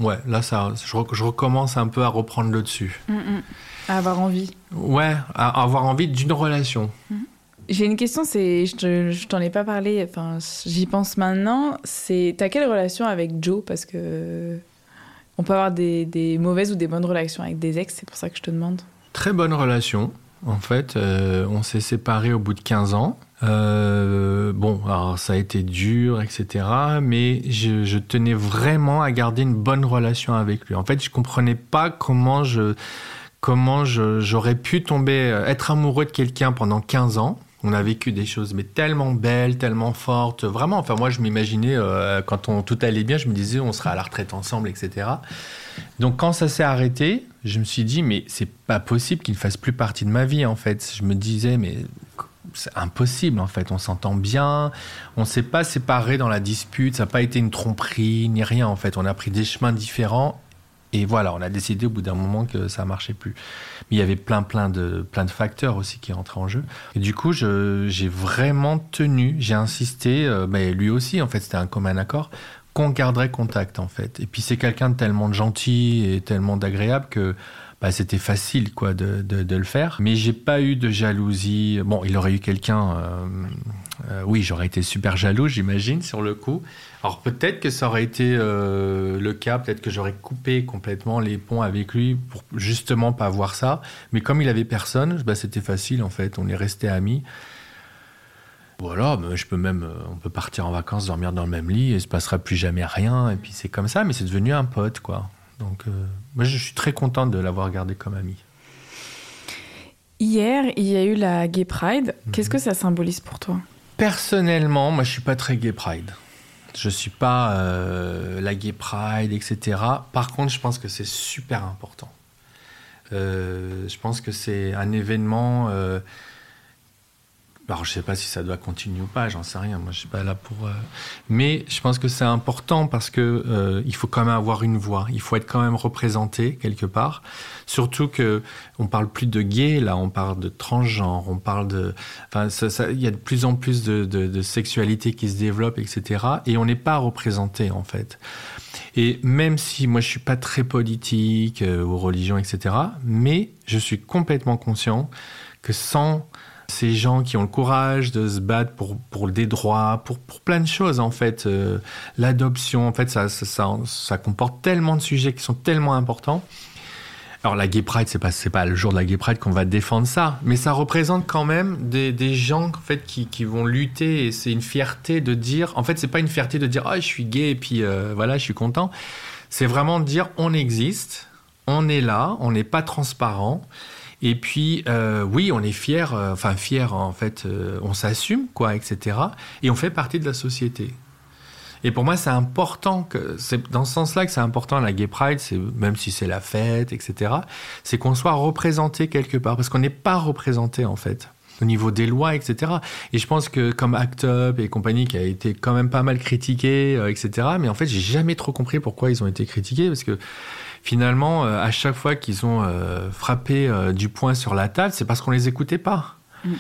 ouais, là, ça, je, rec- je recommence un peu à reprendre le dessus. Mm, mm. À avoir envie. Ouais, à avoir envie d'une relation. J'ai une question, c'est, je, je t'en ai pas parlé, enfin, j'y pense maintenant. C'est, t'as quelle relation avec Joe? Parce que on peut avoir des, des mauvaises ou des bonnes relations avec des ex, c'est pour ça que je te demande. Très bonne relation. En fait, euh, on s'est séparés au bout de 15 ans. Euh, bon, alors ça a été dur, etc. Mais je, tenais vraiment à garder une bonne relation avec lui. En fait, je comprenais pas comment je comment j'aurais pu tomber, euh, être amoureux de quelqu'un pendant 15 ans. On a vécu des choses mais tellement belles, tellement fortes. Vraiment, enfin moi je m'imaginais euh, quand tout allait bien, je me disais on sera à la retraite ensemble, etc. Donc quand ça s'est arrêté, je me suis dit mais c'est pas possible qu'il fasse plus partie de ma vie en fait. Je me disais mais c'est impossible en fait. On s'entend bien, on s'est pas séparés dans la dispute, ça n'a pas été une tromperie ni rien en fait. On a pris des chemins différents et voilà, on a décidé au bout d'un moment que ça marchait plus. Mais il y avait plein, plein de, plein de facteurs aussi qui rentraient en jeu. Et du coup, j'ai vraiment tenu, j'ai insisté, euh, mais lui aussi, en fait, c'était un commun accord, qu'on garderait contact, en fait. Et puis c'est quelqu'un de tellement gentil et tellement d'agréable que bah, c'était facile quoi de, le faire. Mais j'ai pas eu de jalousie. Bon, il aurait eu quelqu'un. Euh, euh, oui, j'aurais été super jaloux, j'imagine, sur le coup. Alors peut-être que ça aurait été euh, le cas, peut-être que j'aurais coupé complètement les ponts avec lui pour justement pas voir ça. Mais comme il avait personne, bah, c'était facile en fait. On est resté amis. Voilà, je peux même, on peut partir en vacances, dormir dans le même lit, et il se passera plus jamais rien. Et puis c'est comme ça, mais c'est devenu un pote, quoi. Donc, euh, moi, je suis très contente de l'avoir gardé comme ami. Hier, il y a eu la Gay Pride. Qu'est-ce mhm. que ça symbolise pour toi? Personnellement, moi, je suis pas très Gay Pride. Je suis pas euh, la Gay Pride, etc. Par contre, je pense que c'est super important. Euh, je pense que c'est un événement alors, je sais pas si ça doit continuer ou pas, j'en sais rien. Moi, je suis pas là pour. Euh, mais je pense que c'est important parce que euh, il faut quand même avoir une voix. Il faut être quand même représenté quelque part. Surtout que on parle plus de gay là, on parle de transgenre, on parle de. Enfin, il y a de plus en plus de, de, de sexualité qui se développe, etc. Et on n'est pas représenté en fait. Et même si moi je suis pas très politique euh, ou religion, etc. Mais je suis complètement conscient que sans ces gens qui ont le courage de se battre pour, pour des droits, pour, pour plein de choses en fait. Euh, l'adoption, en fait, ça, ça, ça, comporte tellement de sujets qui sont tellement importants. Alors la Gay Pride, c'est pas c'est pas le jour de la Gay Pride qu'on va défendre ça, mais ça représente quand même des, des gens en fait qui, qui vont lutter et c'est une fierté de dire. En fait, c'est pas une fierté de dire ah je suis gay et puis euh, voilà je suis content. C'est vraiment de dire on existe, on est là, on n'est pas transparent et puis, euh, oui, on est fier, euh, enfin fier en fait, euh, on s'assume, quoi, etc. Et on fait partie de la société. Et pour moi, c'est important que c'est dans ce sens-là que c'est important la Gay Pride, c'est même si c'est la fête, etc. C'est qu'on soit représenté quelque part, parce qu'on n'est pas représenté en fait au niveau des lois, etc. Et je pense que comme Act Up et compagnie, qui a été quand même pas mal critiqué, etc. Mais en fait, j'ai jamais trop compris pourquoi ils ont été critiqués, parce que finalement, euh, à chaque fois qu'ils ont euh, frappé euh, du poing sur la table, c'est parce qu'on les écoutait pas. Mm.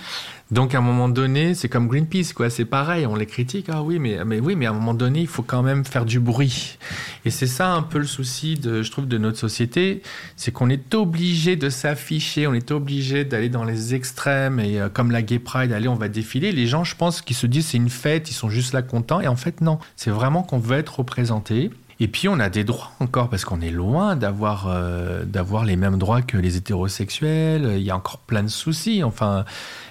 Donc à un moment donné, c'est comme Greenpeace, quoi. C'est pareil, on les critique. Ah oui, mais, mais oui, mais à un moment donné, il faut quand même faire du bruit. Et c'est ça un peu le souci, de, je trouve, de notre société, c'est qu'on est obligé de s'afficher, on est obligé d'aller dans les extrêmes et comme la Gay Pride, allez, on va défiler. Les gens, je pense, qui se disent c'est une fête, ils sont juste là contents. Et en fait, non. C'est vraiment qu'on veut être représenté. Et puis on a des droits encore parce qu'on est loin d'avoir euh, d'avoir les mêmes droits que les hétérosexuels. Il y a encore plein de soucis. Enfin,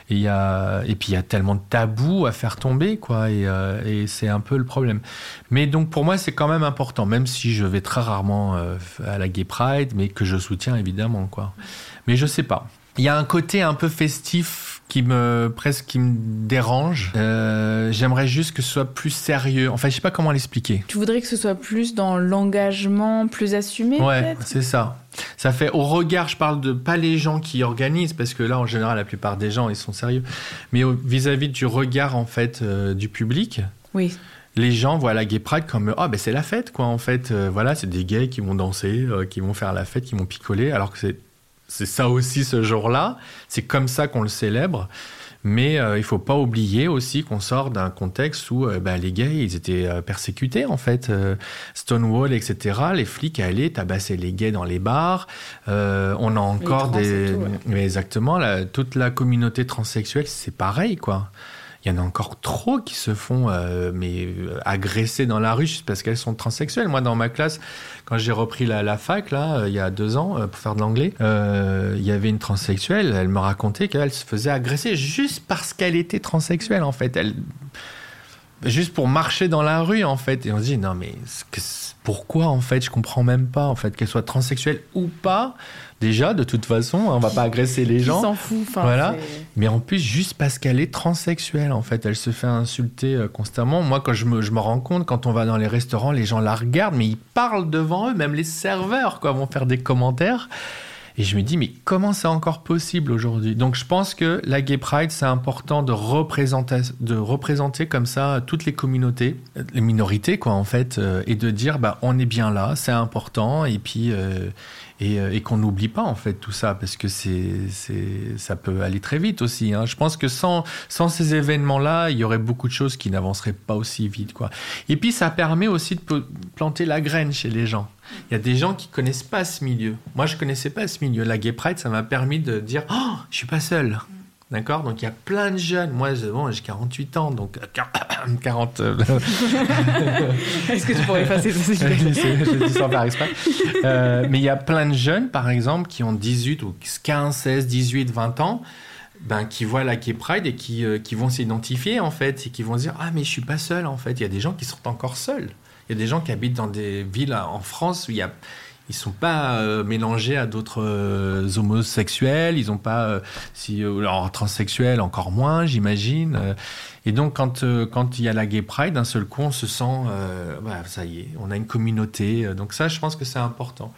il y a et puis il y a tellement de tabous à faire tomber quoi. Et, euh, c'est un peu le problème. Mais donc pour moi c'est quand même important, même si je vais très rarement euh, à la Gay Pride, mais que je soutiens évidemment quoi. Mais je sais pas. Il y a un côté un peu festif qui me presque qui me dérange. Euh, J'aimerais juste que ce soit plus sérieux. Enfin, je sais pas comment l'expliquer. Tu voudrais que ce soit plus dans l'engagement, plus assumé. Ouais, c'est ça. Ça fait au regard. Je parle de pas les gens qui organisent parce que là, en général, la plupart des gens ils sont sérieux, mais vis-à-vis du regard en fait euh, du public. Oui les gens voient la gay pride comme oh ben c'est la fête quoi en fait euh, voilà c'est des gays qui vont danser euh, qui vont faire la fête qui vont picoler alors que c'est c'est ça aussi ce jour-là. C'est comme ça qu'on le célèbre. Mais euh, il faut pas oublier aussi qu'on sort d'un contexte où euh, bah, les gays, ils étaient euh, persécutés en fait. Stonewall, etc. Les flics allaient tabasser les gays dans les bars. on a encore des... exactement, toute la communauté transsexuelle, c'est pareil quoi il y en a encore trop qui se font euh, mais euh, agresser dans la rue juste parce qu'elles sont transsexuelles. Moi, dans ma classe, quand j'ai repris la, fac là, euh, il y a deux ans pour faire de l'anglais, il y avait une transsexuelle. Elle me racontait qu'elle se faisait agresser juste parce qu'elle était transsexuelle. En fait, elle juste pour marcher dans la rue en fait. Et on se dit non mais pourquoi en fait? Je comprends même pas en fait qu'elle soit transsexuelle ou pas. Déjà de toute façon, on va pas agresser les gens. s'en fout. Voilà. Mais en plus juste parce qu'elle est transsexuelle en fait, elle se fait insulter euh, constamment. Moi quand je me, je me rends compte quand on va dans les restaurants, les gens la regardent mais ils parlent devant eux, même les serveurs quoi vont faire des commentaires. Et je me dis, mais comment c'est encore possible aujourd'hui? Donc je pense que la Gay Pride, c'est important de représenter, de représenter comme ça toutes les communautés, les minorités, quoi, en fait, euh, et de dire, bah, on est bien là, c'est important, et puis, euh, euh, et, qu'on n'oublie pas, en fait, tout ça, parce que c'est, ça peut aller très vite aussi. Hein. Je pense que sans, ces événements-là, il y aurait beaucoup de choses qui n'avanceraient pas aussi vite, quoi. Et puis, ça permet aussi de planter la graine chez les gens. Il y a des gens qui connaissent pas ce milieu. Moi, je connaissais pas ce milieu. La Gay Pride, ça m'a permis de dire Oh, je suis pas seul. D'accord? Donc il y a plein de jeunes. Moi, bon, j'ai 48 ans, donc 40. Euh, Est-ce que tu pourrais effacer ça Je dis sans faire exprès. Euh, mais il y a plein de jeunes, par exemple, qui ont 18 ou 15, 16, 18, 20 ans, ben, qui voient la Gay Pride et qui, euh, qui vont s'identifier, en fait, et qui vont se dire Ah, mais je suis pas seul, en fait. Il y a des gens qui sont encore seuls. Il y a des gens qui habitent dans des villes en France où il y a ils sont pas euh, mélangés à d'autres euh, homosexuels, ils ont pas euh, si alors transsexuels encore moins, j'imagine. et donc quand quand il y a la gay pride, d'un seul coup, on se sent bah, ça y est, on a une communauté. donc ça, je pense que c'est important.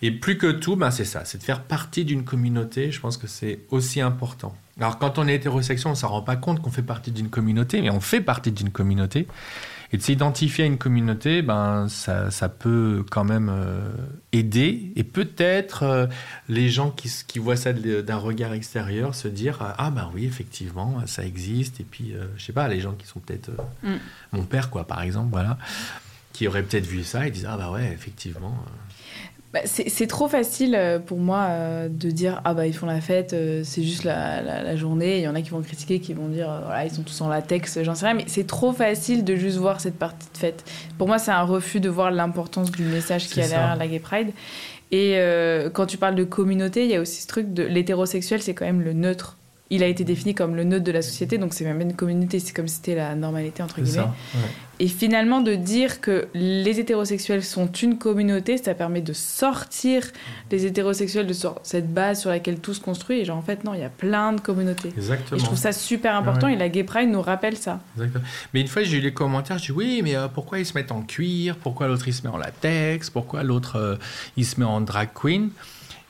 Et plus que tout, ben c'est ça, c'est de faire partie d'une communauté. Je pense que c'est aussi important. Alors quand on est hétérosexuel, on s'en rend pas compte qu'on fait partie d'une communauté, mais on fait partie d'une communauté. Et de s'identifier à une communauté, ben, ça, ça peut quand même euh, aider. Et peut-être euh, les gens qui, qui voient ça d'un regard extérieur se dire Ah, ben oui, effectivement, ça existe. Et puis, euh, je sais pas, les gens qui sont peut-être. Mm. Mon père, quoi, par exemple, voilà, qui aurait peut-être vu ça et disent Ah, bah ouais, effectivement. Bah, c'est trop facile euh, pour moi euh, de dire ah bah ils font la fête, euh, c'est juste la, journée. Il y en a qui vont critiquer, qui vont dire voilà ils sont tous en latex, j'en sais rien. Mais c'est trop facile de juste voir cette partie de fête. Pour moi c'est un refus de voir l'importance du message qui a derrière la Gay Pride. Et quand tu parles de communauté, il y a aussi ce truc de l'hétérosexuel, c'est quand même le neutre il a été défini comme le neutre de la société, donc c'est même une communauté, c'est comme si c'était la normalité, entre guillemets. Et finalement, de dire que les hétérosexuels sont une communauté, ça permet de sortir les hétérosexuels de cette base sur laquelle tout se construit. Et genre, en fait, non, il y a plein de communautés. Exactement. Et je trouve ça super important, et la Gay Pride nous rappelle ça. Exactement. Mais une fois, j'ai eu les commentaires, je dis oui, mais euh, pourquoi ils se mettent en cuir? Pourquoi l'autre il se met en latex? Pourquoi l'autre euh, il se met en drag queen?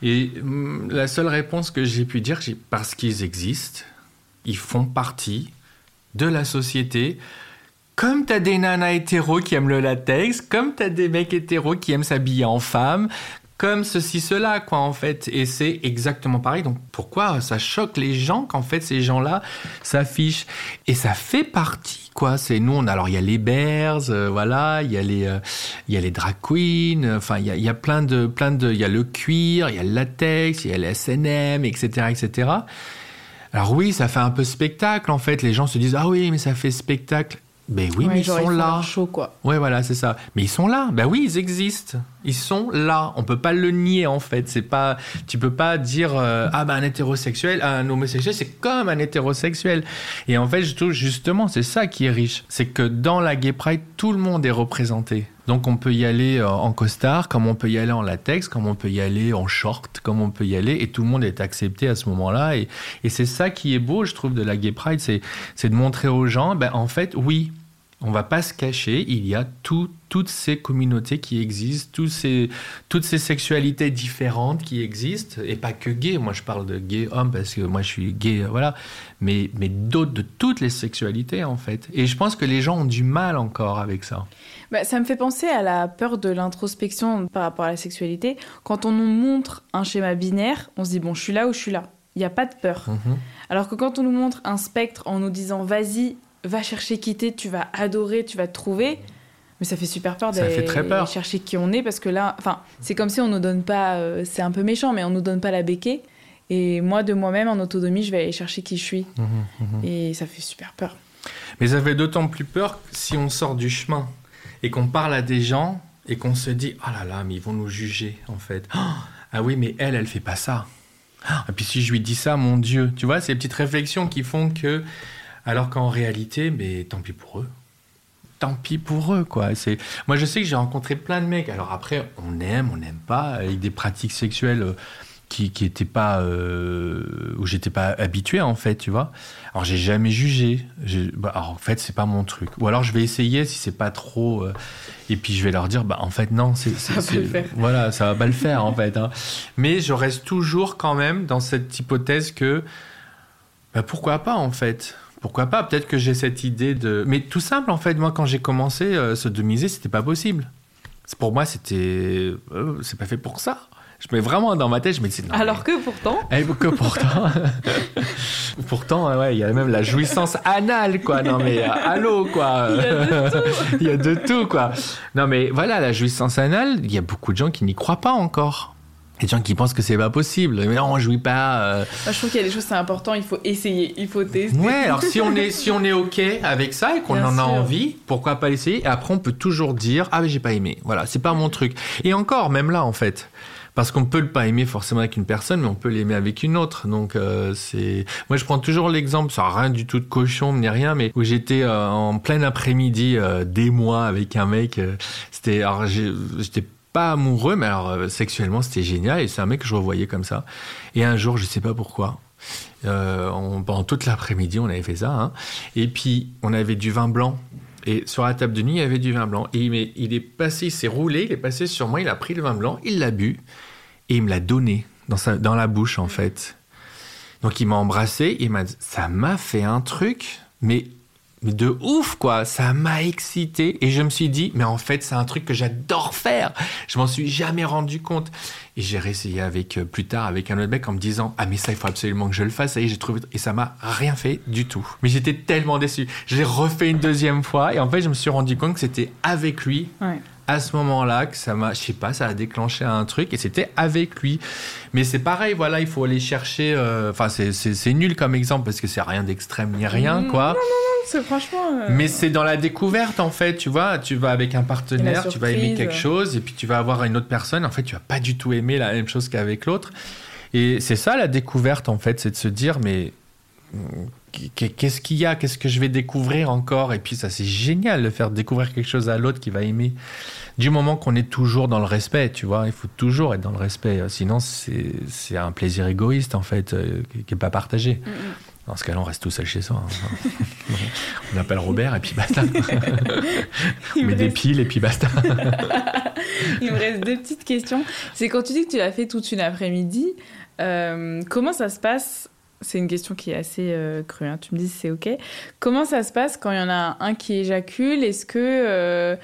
Et mm, la seule réponse que j'ai pu dire, c'est parce qu'ils existent, ils font partie de la société. Comme t'as des nanas hétéros qui aiment le latex, comme t'as des mecs hétéros qui aiment s'habiller en femme, comme ceci, cela, quoi, en fait. Et c'est exactement pareil. Donc, pourquoi ça choque les gens qu'en fait, ces gens-là s'affichent? Et ça fait partie, quoi. C'est nous, on a, alors, il y a les bears, euh, voilà, il y a les, euh, il y a les drag queens, enfin, il a, y a, plein de, plein de, il y a le cuir, il y a le latex, il y a les SNM, etc., etc. Alors oui, ça fait un peu spectacle, en fait. Les gens se disent, ah oui, mais ça fait spectacle. Ben oui, mais ils sont là. Chaud, quoi. Ouais, voilà, c'est ça. Mais ils sont là. Ben oui, ils existent. Ils sont là. On peut pas le nier en fait. C'est pas. Tu peux pas dire euh, ah ben un hétérosexuel, un homosexuel, c'est comme un hétérosexuel. Et en fait, justement, c'est ça qui est riche, c'est que dans la Gay Pride, tout le monde est représenté. Donc on peut y aller euh, en costard, comme on peut y aller en latex, comme on peut y aller en short, comme on peut y aller, et tout le monde est accepté à ce moment-là. Et, et c'est ça qui est beau, je trouve, de la Gay Pride, c'est de montrer aux gens, ben en fait, oui, on va pas se cacher, il y a toutes ces communautés qui existent, tous ces, toutes ces sexualités différentes qui existent, et pas que gay, moi je parle de gay homme parce que moi je suis gay, voilà, mais, mais d'autres, de toutes les sexualités en fait. Et je pense que les gens ont du mal encore avec ça. Bah, ça me fait penser à la peur de l'introspection par rapport à la sexualité. Quand on nous montre un schéma binaire, on se dit bon, je suis là ou je suis là. Il n'y a pas de peur. Mhm. Alors que quand on nous montre un spectre en nous disant vas-y, va chercher qui t'es, tu vas adorer, tu vas te trouver. Mais ça fait super peur d'aller chercher qui on est parce que là, enfin, c'est comme si on nous donne pas, euh, c'est un peu méchant, mais on nous donne pas la béquée. Et moi, de moi-même, en autonomie, je vais aller chercher qui je suis. Mmh, mmh, mmh. Et ça fait super peur. Mais ça fait d'autant plus peur si on sort du chemin et qu'on parle à des gens et qu'on se dit, oh là là, mais ils vont nous juger, en fait. ah oui, mais elle, elle fait pas ça. Et puis si je lui dis ça, mon Dieu, tu vois, ces petites réflexions qui font que alors qu'en réalité, mais tant pis pour eux. tant pis pour eux, quoi. C'est, moi, je sais que j'ai rencontré plein de mecs. Alors après, on aime, on n'aime pas, avec des pratiques sexuelles euh, qui, qui étaient pas, euh, où j'étais pas habitué, en fait, tu vois. Alors, j'ai jamais jugé. J'ai- bah, alors, en fait, c'est pas mon truc. Ou alors, je vais essayer si c'est pas trop. euh, et puis, je vais leur dire, bah, en fait, non, c'est, pas c'est- le faire. voilà, ça va pas le faire, en fait. hein. Mais je reste toujours quand même dans cette hypothèse que, bah, pourquoi pas, en fait. Pourquoi pas Peut-être que j'ai cette idée de. Mais tout simple, en fait, moi, quand j'ai commencé, euh, se demiser, c'était pas possible. Pour moi, c'était. euh, c'est pas fait pour ça. Je mets vraiment dans ma tête, je me non, Alors que pourtant, Eh, que pourtant. pourtant, ouais, il y a même la jouissance anale, quoi. Non, mais euh, allô, quoi. Il y a de Il y a de tout, quoi. Non, mais voilà, la jouissance anale, il y a beaucoup de gens qui n'y croient pas encore. Il y a des gens qui pensent que c'est pas possible. Mais non, on jouit pas. euh, moi, je trouve qu'il y a des choses, c'est important, il faut essayer, il faut tester. Ouais, alors si on est si on est ok avec ça et qu'on en a envie, pourquoi pas l'essayer? Et après, on peut toujours dire ah mais j'ai pas aimé. Voilà, c'est pas mon truc. Et encore, même là, en fait. Parce qu'on peut le pas aimer forcément avec une personne, mais on peut l'aimer avec une autre. Donc euh, c'est. Moi, je prends toujours l'exemple, ça rien du tout de cochon ni rien, mais où j'étais euh, en plein après-midi euh, des mois avec un mec. euh, c'était alors j'étais pas amoureux, mais alors euh, sexuellement c'était génial et c'est un mec que je revoyais comme ça. Et un jour, je sais pas pourquoi, euh, on- pendant toute l'après-midi, on avait fait ça. hein. Et puis, on avait du vin blanc. Et sur la table de nuit, il y avait du vin blanc. Et il, m'est- il est passé, il s'est roulé, il est passé sur moi, il a pris le vin blanc, il l'a bu. Et il me l'a donné dans, sa, dans la bouche, en fait. Donc, il m'a embrassé, il m'a ça m'a fait un truc, mais de ouf, quoi. Ça m'a excité. Et je me suis dit, mais en fait, c'est un truc que j'adore faire. Je m'en suis jamais rendu compte. Et j'ai réessayé avec, euh, plus tard avec un autre mec en me disant, ah, mais ça, il faut absolument que je le fasse. Est, j'ai trouvé. Et ça m'a rien fait du tout. Mais j'étais tellement déçu. Je l'ai refait une deuxième fois. Et en fait, je me suis rendu compte que c'était avec lui. À ce moment-là que ça m'a, je sais pas, ça a déclenché un truc et c'était avec lui. Mais c'est pareil, voilà, il faut aller chercher. euh, Enfin, c'est, c'est, nul comme exemple parce que c'est rien d'extrême ni rien, Mmh, quoi. C'est franchement. euh, Mais c'est dans la découverte en fait, tu vois, tu vas avec un partenaire, tu vas aimer quelque chose et puis tu vas avoir une autre personne, en fait, tu vas pas du tout aimer la même chose qu'avec l'autre. Et c'est ça la découverte en fait, c'est de se dire mais qu'est-ce qu'il y a, qu'est-ce que je vais découvrir encore? Et puis ça c'est génial de faire découvrir quelque chose à l'autre qui va aimer. Du moment qu'on est toujours dans le respect, tu vois, il faut toujours être dans le respect, sinon c'est un plaisir égoïste en fait euh, qui qui est pas partagé. mm, mm. Dans ce cas-là, on reste tout seul chez soi. hein. on appelle Robert et puis basta. On me met des piles et puis basta. Il me reste deux petites questions. C'est quand tu dis que tu l'as fait toute une après-midi, euh, comment ça se passe C'est une question qui est assez euh, crue. hein. Tu me dis si c'est ok. Comment ça se passe quand il y en a un qui éjacule? Est-ce que euh,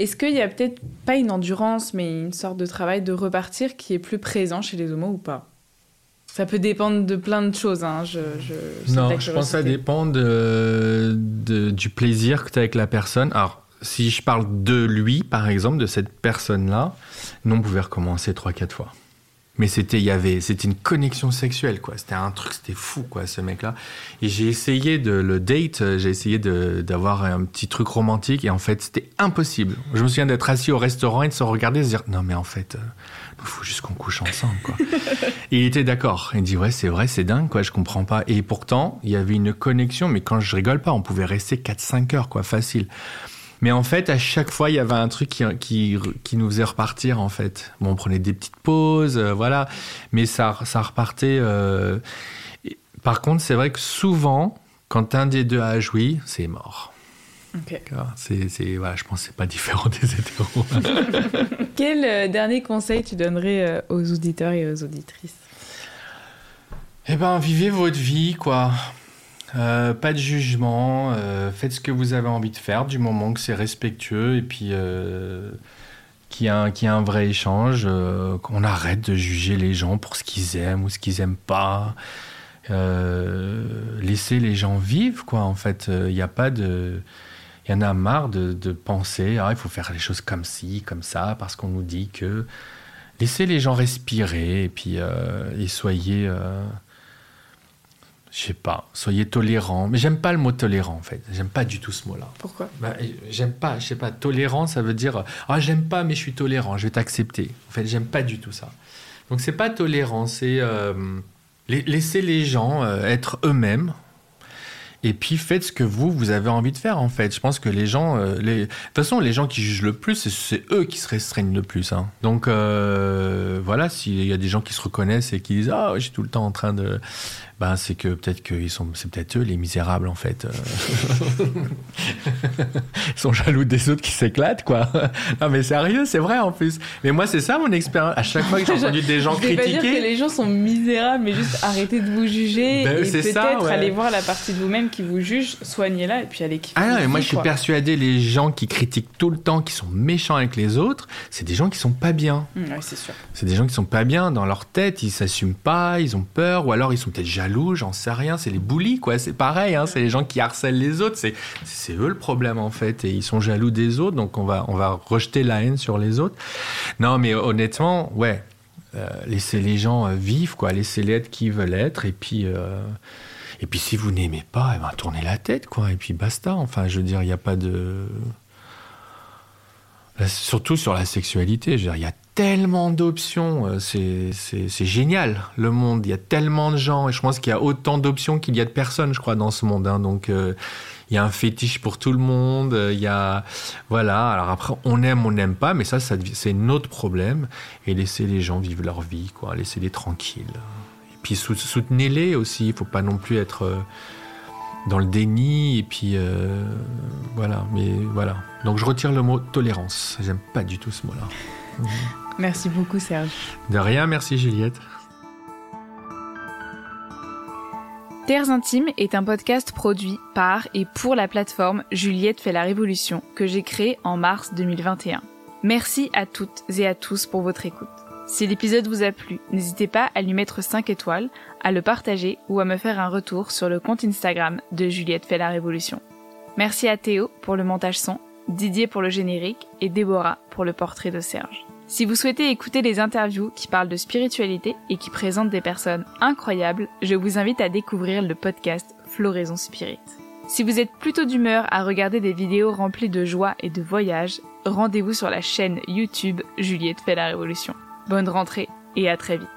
est-ce qu'il y a peut-être pas une endurance, mais une sorte de travail de repartir qui est plus présent chez les homos ou pas? Ça peut dépendre de plein de choses. Hein. Je, non, je pense que ça dépend de, de- du plaisir que tu as avec la personne. Alors, si je parle de lui, par exemple, de cette personne-là, nous, on pouvait recommencer 3-4 fois. Mais c'était, il y avait, c'était une connexion sexuelle, quoi. C'était un truc, c'était fou, quoi, ce mec-là. Et j'ai essayé de le date, euh, j'ai essayé d'avoir un petit truc romantique, et en fait, c'était impossible. Je me souviens d'être assis au restaurant et de se regarder et de se dire, non, mais en fait, euh, il faut juste qu'on couche ensemble, quoi. et il était d'accord. Il dit, ouais, c'est vrai, c'est dingue, quoi, je comprends pas. Et pourtant, il y avait une connexion, mais quand je rigole pas, on pouvait rester 4-5 heures, quoi, facile. Mais en fait, à chaque fois, il y avait un truc qui, qui, qui nous faisait repartir, en fait. Bon, on prenait des petites pauses, euh, voilà. Mais ça, ça repartait. euh, et- Par contre, c'est vrai que souvent, quand un des deux a joui, c'est mort. Ok. C'est, c'est, voilà, je pense que c'est pas différent des hétéros. Quel euh, dernier conseil tu donnerais euh, aux auditeurs et aux auditrices? Eh ben, vivez votre vie, quoi. Euh, pas de jugement. euh, faites ce que vous avez envie de faire du moment que c'est respectueux et puis euh, qu'il y, y a un vrai échange. euh, qu'on arrête de juger les gens pour ce qu'ils aiment ou ce qu'ils aiment pas. Laissez les gens vivre, quoi. En fait, il n'y a pas de. Il y en a marre de, de penser, ah, il faut faire les choses comme ci, comme ça, parce qu'on nous dit que. Laissez les gens respirer et puis et soyez. Je sais pas, soyez tolérants. Mais j'aime pas le mot tolérant en fait. J'aime pas du tout ce mot-là. Pourquoi? Bah, j'aime pas, je sais pas, tolérant, ça veut dire ah j'aime pas mais je suis tolérant, je vais t'accepter. En fait, j'aime pas du tout ça. Donc c'est pas tolérant, c'est euh, la- laisser les gens euh, être eux-mêmes Et puis faites ce que vous, vous avez envie de faire en fait. Je pense que les gens, euh, les... de toute façon, les gens qui jugent le plus, c'est- eux qui se restreignent le plus. hein. Donc voilà, s'il y a des gens qui se reconnaissent et qui disent ah, je suis tout le temps en train de, ben c'est que peut-être qu'ils sont, c'est peut-être eux les misérables en fait. Euh, Ils sont jaloux des autres qui s'éclatent quoi. non mais sérieux, c'est vrai en plus. Mais moi c'est ça mon expérience. À chaque fois que j'ai entendu des gens Je vais pas dire que critiquer. les gens sont misérables, mais juste arrêtez de vous juger Ben, et c'est peut-être ouais. allez voir la partie de vous-même qui vous juge, soignez-la et puis allez. Ah non, mais moi je suis persuadé les gens qui critiquent tout le temps, qui sont méchants avec les autres, c'est des gens qui sont pas bien. Hum, ouais, c'est sûr. C'est des gens qui sont pas bien dans leur tête, ils s'assument pas, ils ont peur, ou alors ils sont peut-être jaloux, j'en sais rien. C'est les bullies, quoi. C'est pareil, hein, c'est les gens qui harcèlent les autres. C'est, eux le problème, en fait. Et ils sont jaloux des autres, donc on va, on va rejeter la haine sur les autres. Non, mais honnêtement, ouais. euh, laissez les gens euh, vivre, quoi. Laissez-les être qui veulent être. Et puis, euh, et puis si vous n'aimez pas, eh ben, tournez la tête, quoi. Et puis basta. Enfin, je veux dire, il n'y a pas de. Surtout sur la sexualité, il y a tellement d'options, euh, c'est- génial le monde, il y a tellement de gens, et je pense qu'il y a autant d'options qu'il y a de personnes, je crois, dans ce monde. hein. donc euh, il y a un fétiche pour tout le monde, euh, il y a... Voilà, alors après, on aime, on n'aime pas, mais ça, c'est notre problème, et laissez les gens vivre leur vie, quoi, laissez-les tranquilles. Et puis sou- soutenez-les aussi, il faut pas non plus être... dans le déni et puis voilà. Mais voilà. Donc je retire le mot tolérance. J'aime pas du tout ce mot là Merci beaucoup, Serge. de rien merci Juliette Terres Intimes est un podcast produit par et pour la plateforme Juliette fait la révolution que j'ai créé en mars 2021. Merci à toutes et à tous pour votre écoute. Si l'épisode vous a plu, n'hésitez pas à lui mettre 5 étoiles, à le partager ou à me faire un retour sur le compte Instagram de Juliette fait la révolution. Merci à Théo pour le montage son, Didier pour le générique et Déborah pour le portrait de Serge. Si vous souhaitez écouter les interviews qui parlent de spiritualité et qui présentent des personnes incroyables, je vous invite à découvrir le podcast Floraison Spirit. Si vous êtes plutôt d'humeur à regarder des vidéos remplies de joie et de voyage, rendez-vous sur la chaîne YouTube Juliette fait la révolution. Bonne rentrée et à très vite.